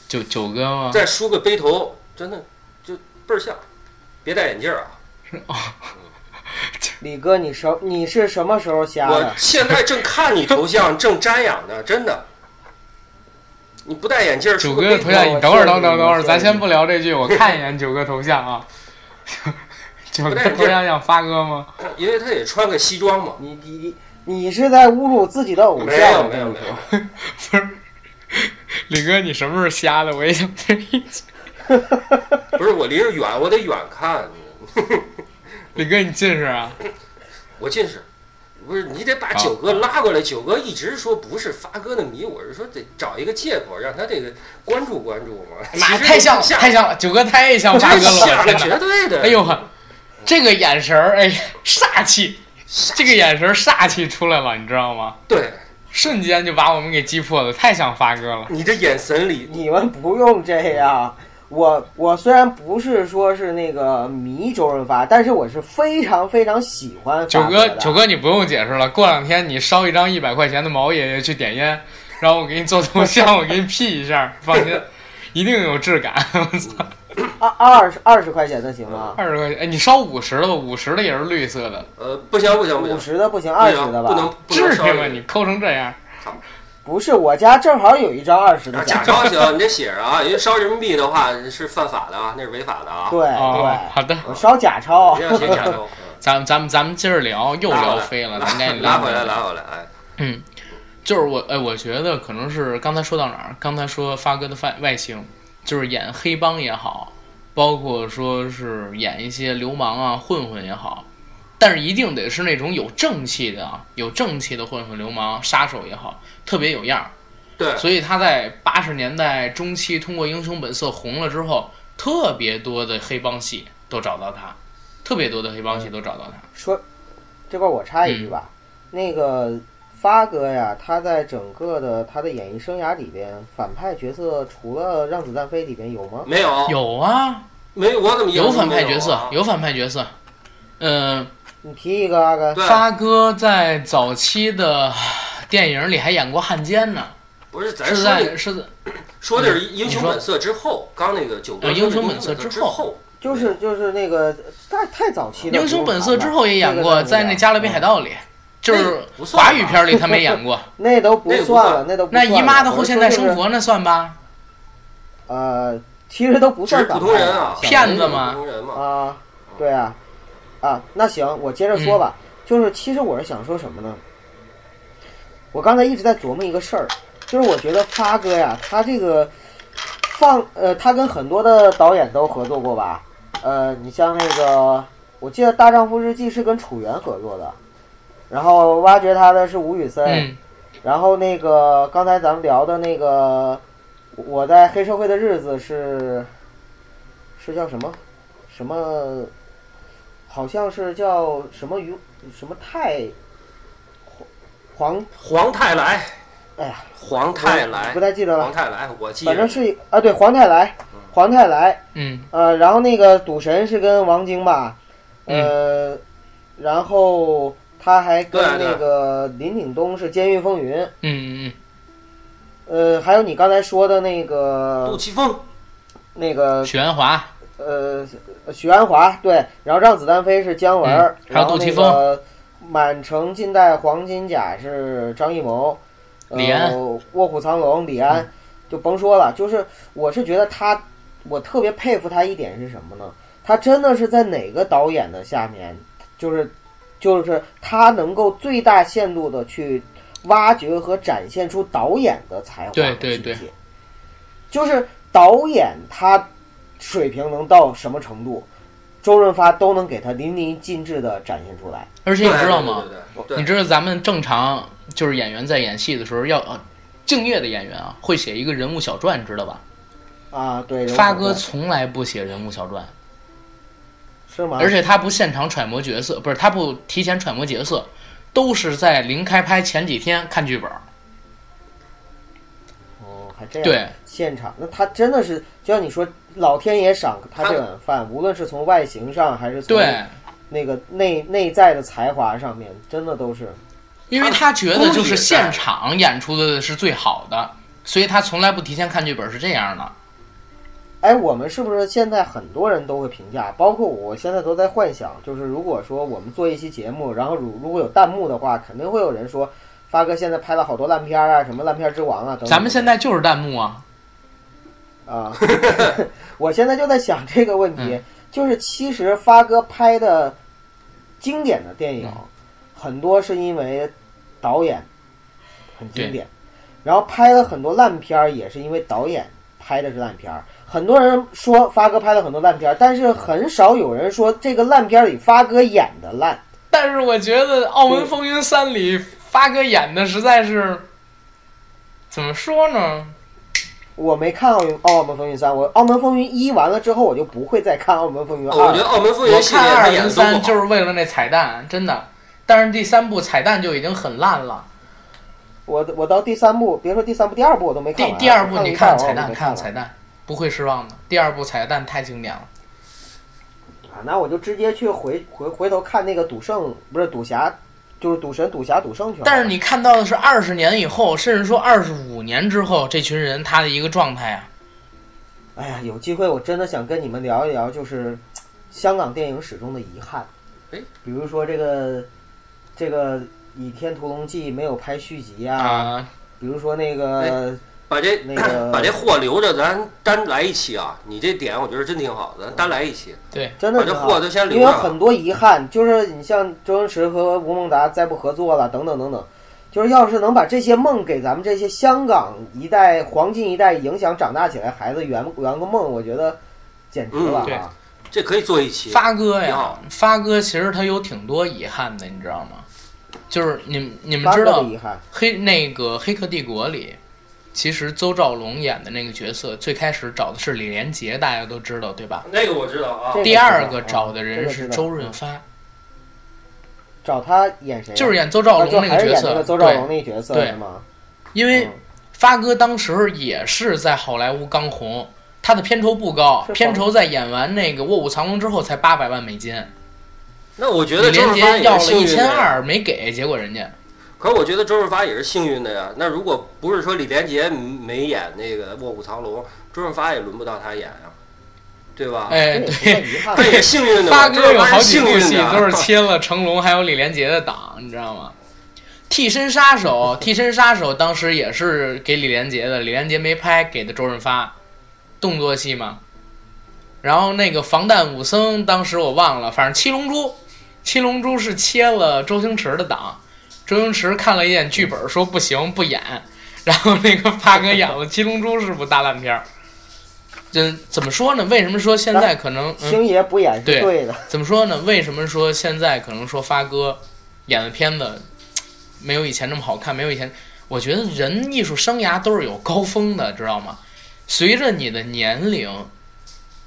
九九哥吗？再梳个背头，真的就倍儿像。别戴眼镜儿啊！李哥，你什你是什么时候瞎的我？现在正看你头像，正瞻仰呢，真的。你不戴眼镜，九哥的头像，你等会儿，等等等会儿，咱先不聊这句，我看一眼九哥头像啊。九哥头像像发哥吗？因为他得穿个西装嘛。你你你你是在侮辱自己的偶像？没有没有没有，不是，李哥，你什么时候瞎的？我也想这意思。不是我离着远，我得远看。李哥，你近视啊？我近视，不是你得把九哥拉过来。九哥一直说不是发哥的迷，我是说得找一个借口让他这个关注关注嘛。妈，太像了，太像了，九哥太像发哥了，像我！绝对的。哎呦呵，这个眼神儿，哎呀，煞气，这个眼神儿煞气出来了，你知道吗？对，瞬间就把我们给击破了，太像发哥了。你这眼神里，你们不用这样。我我虽然不是说是那个迷周润发，但是我是非常非常喜欢九哥，九哥，你不用解释了。过两天你烧一张一百块钱的毛爷爷去点烟，然后我给你做头像，我给你 P 一下，放心，一定有质感。我操，二二十二十块钱的行吗？二十块钱，哎，你烧五十的吧，五十的也是绿色的，呃，不行不行不五，十的不行，二十的吧不能吧？不能至于吗？烧这个。你抠成这样，不是，我家正好有一张二十的啊，假钞。行，你得写着啊，因为烧人民币的话是犯法的啊，那是违法的啊。对哦，对，好的，我烧假钞不。要写假钞。咱咱们咱们接着聊，又聊飞了，咱该 拉回来，来。拉回来，哎，嗯，就是我，哎，我觉得可能是刚才说到哪儿？刚才说发哥的外外形，就是演黑帮也好，包括说是演一些流氓啊、混混也好，但是一定得是那种有正气的啊，有正气的混混、流氓、杀手也好，特别有样儿。对，所以他在八十年代中期通过《英雄本色》红了之后，特别多的黑帮戏都找到他，特别多的黑帮戏都找到他。说这块儿我插一句吧，那个发哥呀，他在整个的他的演艺生涯里边，反派角色除了《让子弹飞》里边有吗？没有，有啊，没有，我怎么有反派角色啊，有反派角色。嗯、你提一个阿甘。发哥在早期的电影里还演过汉奸呢，不是咱是说的在是在说的是《英雄本色》之后，刚那个九哥英雄本色之之后。后，就是就是那个太太早期的《英雄本色》之后也演过，在那《加勒比海盗》里，就是华语片里他没演过。那都不算算了，那都那姨妈的后现代生活那算吧？呃，其实都不算普通人啊骗子吗普通人嘛，啊，对啊，啊，那行，我接着说吧。嗯就是其实我是想说什么呢？我刚才一直在琢磨一个事儿，就是我觉得发哥呀，他这个放呃，他跟很多的导演都合作过吧？呃，你像那个，我记得《大丈夫日记》是跟楚原合作的，然后挖掘他的是吴宇森，嗯，然后那个刚才咱们聊的那个，我在黑社会的日子是是叫什么什么，好像是叫什么于什么太黄，黄太来，哎呀，黄太来。不，太记得了，黄太来，我记反正得是啊，对黄太来，黄太来，嗯。呃，然后那个赌神是跟王晶吧，呃，然后他还跟那个林岭东是《监狱风云》。嗯嗯嗯。呃，还有你刚才说的那个杜琪峰，那个嗯，许鞍华，呃许鞍华对，然后让子弹飞是姜文，嗯还有然后那杜琪峰个满城尽带黄金甲是张艺谋，呃李安。嗯卧虎藏龙李安，就甭说了，就是我是觉得他，我特别佩服他一点是什么呢？他真的是在哪个导演的下面，就是就是他能够最大限度的去挖掘和展现出导演的才华和对对对。就是导演他水平能到什么程度，周润发都能给他淋漓尽致的展现出来。而且你知道吗？对？对对对你知道咱们正常就是演员在演戏的时候要呃敬业的演员啊，会写一个人物小传，知道吧？啊，对，发哥从来不写人物小传，是吗？而且他不现场揣摩角色，不是他不提前揣摩角色，都是在临开拍前几天看剧本。哦，还这样。对，现场，那他真的是，就像你说，老天爷赏他这碗饭，无论是从外形上，还是从对，那个内内在的才华上面，真的都是。因为他觉得就是现场演出的是最好的，所以他从来不提前看剧本，是这样的。哎，我们是不是现在很多人都会评价，包括我现在都在幻想，就是如果说我们做一期节目，然后如如果有弹幕的话，肯定会有人说，发哥现在拍了好多烂片啊，什么烂片之王啊等等。咱们现在就是弹幕啊，啊，我现在就在想这个问题，嗯就是其实发哥拍的经典的电影，嗯很多是因为导演很经典，然后拍了很多烂片儿，也是因为导演拍的是烂片儿。很多人说发哥拍了很多烂片儿，但是很少有人说这个烂片儿里发哥演的烂。但是我觉得《澳门风云三》里发哥演的实在是，怎么说呢？我没看奥运《澳门风云三》，我《澳门风云一》完了之后，我就不会再看《澳门风云二》哦我觉得《澳门风云我》系列看二他演三就是。为了那彩蛋，真的。但是第三部彩蛋就已经很烂了。我我到第三部，别说第三部，第二部我都没看完。第第二部你看彩蛋，看彩蛋，不会失望的。第二部彩蛋太经典了。啊，那我就直接去回回回头看那个赌圣，不是赌侠，就是赌神、赌侠、赌圣去了。但是你看到的是二十年以后，甚至说二十五年之后，这群人他的一个状态啊。哎呀，有机会我真的想跟你们聊一聊，就是香港电影史中的遗憾。哎，比如说这个这个《倚天屠龙记》没有拍续集啊，啊，比如说那个把这那个 把这货留着，咱单来一期啊！你这点我觉得真挺好的，咱单来一期。对，真的把这货都先留着因为有很多遗憾，就是你像周星驰和吴孟达再不合作了，等等等等，就是要是能把这些梦给咱们这些香港一代黄金一代影响长大起来孩子圆圆个梦，我觉得简直了嗯对啊！这可以做一期。发哥呀，发哥其实他有挺多遗憾的，你知道吗？就是你们你们知道遗憾，黑那个《黑客帝国》里，其实邹兆龙演的那个角色，最开始找的是李连杰，大家都知道对吧？那个我知道啊这，个第二个找的人是周润发，找他演谁啊？就是演邹兆啊龙那那个角色。个邹兆龙对，那个角色对是吗？因为嗯发哥当时也是在好莱坞刚红，他的片酬不高，片酬在演完那个《卧虎藏龙》之后才八百万美金，那我觉得李连杰要了一千。二没给，结果人家可是我觉得周润发也是幸运的呀。那如果不是说李连杰没演那个《卧虎藏龙》，周润发也轮不到他演呀，对吧？哎对，幸运的嘛。发哥有好几是幸运部戏，都是切了成龙还有李连杰的档，你知道吗？替身杀手，替身杀手当时也是给李连杰的，李连杰没拍，给的周润发，动作戏嘛。然后那个防弹武僧，当时我忘了，反正七龙珠，七龙珠是切了周星驰的档，周星驰看了一眼剧本，说不行不演，然后那个发哥演了七龙珠是部大烂片儿。嗯怎么说呢？为什么说现在可能？嗯，星爷不演是对对的。怎么说呢？为什么说现在可能说发哥演的片子没有以前那么好看？没有以前，我觉得人艺术生涯都是有高峰的，知道吗？随着你的年龄，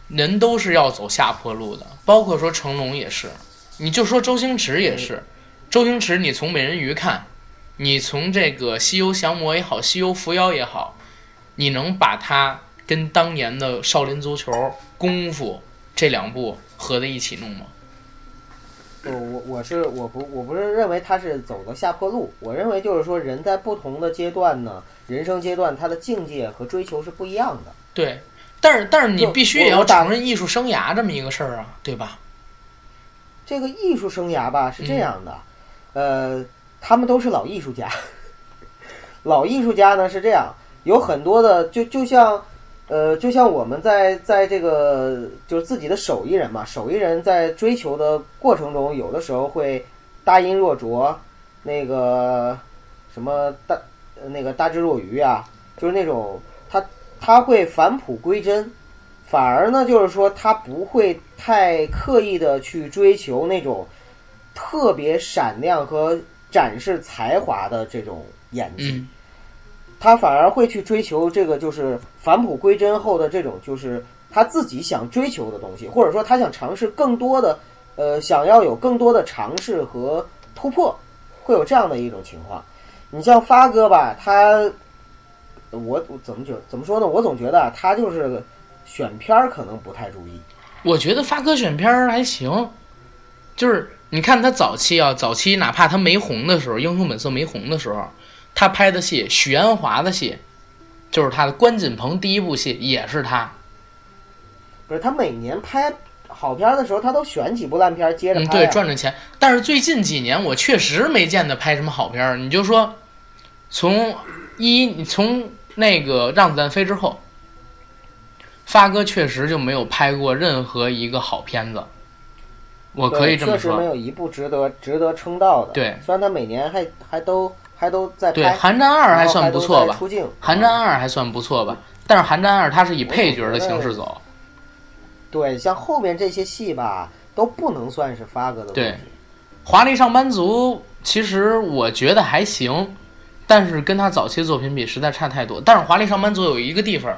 人都是要走下坡路的。包括说成龙也是，你就说周星驰也是。周星驰，你从美人鱼看，你从这个西游降魔也好，西游伏妖也好，你能把它跟当年的少林足球、功夫这两部合在一起弄吗？我我我是我不我不是认为他是走的下坡路，我认为就是说人在不同的阶段呢，人生阶段他的境界和追求是不一样的。对，但是但是你必须也要承认艺术生涯这么一个事儿啊，对吧？这个艺术生涯吧是嗯这样的，呃，他们都是老艺术家。老艺术家呢是这样，有很多的就就像，呃，就像我们在在这个就是自己的手艺人嘛，手艺人在追求的过程中，有的时候会大音若浊，那个什么大那个大智若愚啊，就是那种他他会返璞归真，反而呢，就是说他不会太刻意的去追求那种特别闪亮和展示才华的这种演技，嗯，他反而会去追求这个就是返璞归真后的这种就是他自己想追求的东西，或者说他想尝试更多的，呃，想要有更多的尝试和突破，会有这样的一种情况。你像发哥吧，他，我我怎么觉怎么说呢？我总觉得啊他就是选片儿可能不太注意。我觉得发哥选片儿还行，就是你看他早期啊，早期哪怕他没红的时候，《英雄本色》没红的时候，他拍的戏，许鞍华的戏，就是他的关锦鹏第一部戏也是他，不是他每年拍好片的时候，他都选几部烂片接着嗯，拍、啊对，赚着钱。但是最近几年我确实没见他拍什么好片儿。你就说从一从那个《让子弹飞》之后，发哥确实就没有拍过任何一个好片子，我可以这么说确实没。有一部值得值得称道的。对虽然他每年还还都还都在对，《，寒战二》还算不错吧，寒战二》还算不错吧，但是《寒战二》它是以配角的形式走，对，像后面这些戏吧，都不能算是发哥的问对。《华丽上班族》其实我觉得还行，但是跟他早期作品比实在差太多。但是《华丽上班族》有一个地方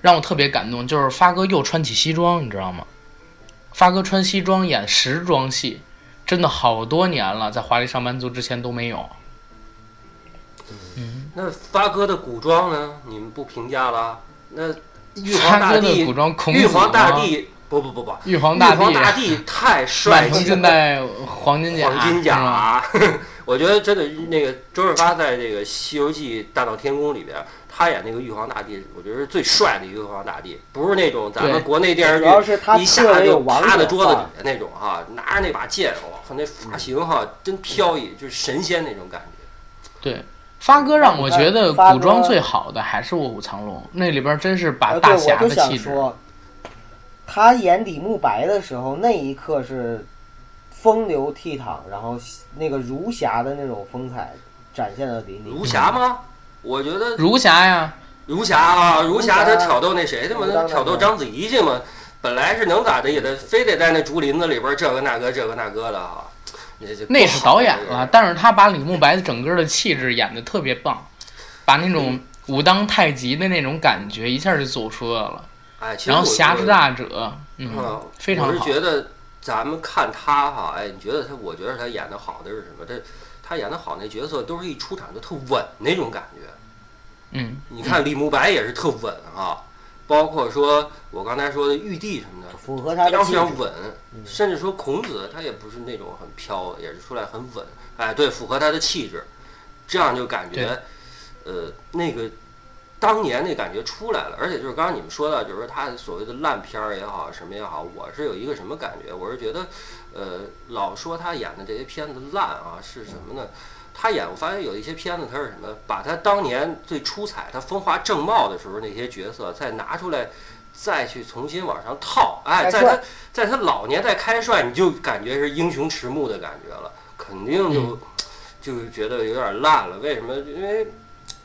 让我特别感动，就是发哥又穿起西装，你知道吗？发哥穿西装演时装戏，真的好多年了，在《华丽上班族》之前都没有。嗯那发哥的古装呢？你们不评价了？那玉皇大帝古装孔玉皇大帝不不不不，玉皇大帝、皇大帝太帅气了。黄金甲，黄金甲，我觉得真的那个周润发在这个《西游记大闹天宫》里边，他演那个玉皇大帝，我觉得是最帅的一个玉皇大帝，不是那种咱们国内电视主要是他剧一下就趴在桌子底下那种哈，拿着那把剑哇，和那发型哈真飘逸，就是神仙那种感觉。对，发哥让我觉得古装最好的还是《卧虎藏龙》，那里边真是把大侠的气质。说，他演李慕白的时候，那一刻是风流倜傥，然后那个儒侠的那种风采展现的淋漓。儒侠吗？我觉得如侠呀，如侠啊，如侠他挑逗那谁去嘛？他挑逗章子怡去嘛？本来是能咋的，也得非得在那竹林子里边这个那个这个那个的哈。那是导演好了，但是他把李慕白的整个的气质演得特别棒，把那种武当太极的那种感觉一下就走出来了。哎，然后侠之大者，嗯嗯，，非常好。我是觉得咱们看他哈，哎，你觉得他？我觉得他演的好的是什么？他他演的好那角色都是一出场就特稳那种感觉。嗯，你看李慕白也是特稳啊，包括说我刚才说的玉帝什么的，符合他非的气质。常非常稳，甚至说孔子他也不是那种很飘，也是出来很稳，哎，对，符合他的气质，这样就感觉，呃，那个当年那感觉出来了，而且就是刚刚你们说到，就是说他所谓的烂片儿也好，什么也好，我是有一个什么感觉？我是觉得，呃，老说他演的这些片子烂啊，是什么呢？他演，我发现有一些片子，他是什么？把他当年最出彩、他风华正茂的时候那些角色再拿出来，再去重新往上套。哎，在他在他老年代开涮，你就感觉是英雄迟暮的感觉了，肯定就、就觉得有点烂了。为什么？因为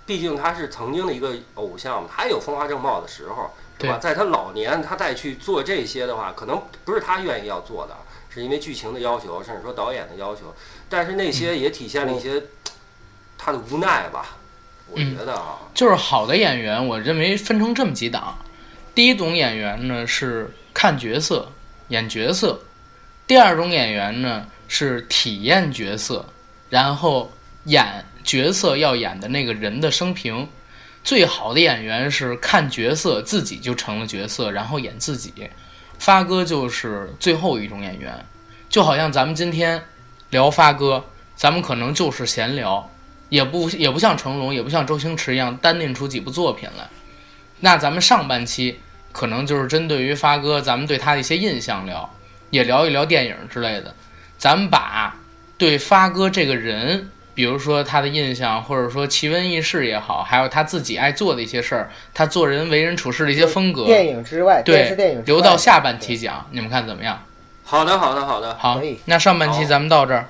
毕竟他是曾经的一个偶像嘛，他也有风华正茂的时候，是吧？在他老年，他再去做这些的话，可能不是他愿意要做的，是因为剧情的要求，甚至说导演的要求。但是那些也体现了一些他的无奈吧，我嗯觉得啊，就是好的演员，我认为分成这么几档。第一种演员呢是看角色、演角色；第二种演员呢是体验角色，然后演角色要演的那个人的生平。最好的演员是看角色自己就成了角色，然后演自己。发哥就是最后一种演员，就好像咱们今天聊发哥，咱们可能就是闲聊，也不也不像成龙，也不像周星驰一样单拎出几部作品来。那咱们上半期可能就是针对于发哥，咱们对他的一些印象聊，也聊一聊电影之类的。咱们把对发哥这个人，比如说他的印象，或者说奇闻异事也好，还有他自己爱做的一些事儿，他做人为人处事的一些风格，电影之外，电视电对影，留到下半期讲，你们看怎么样？好的，好的，好的，好，那上半期咱们到这儿，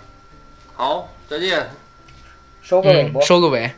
好，再见。收个尾嗯，。收个尾。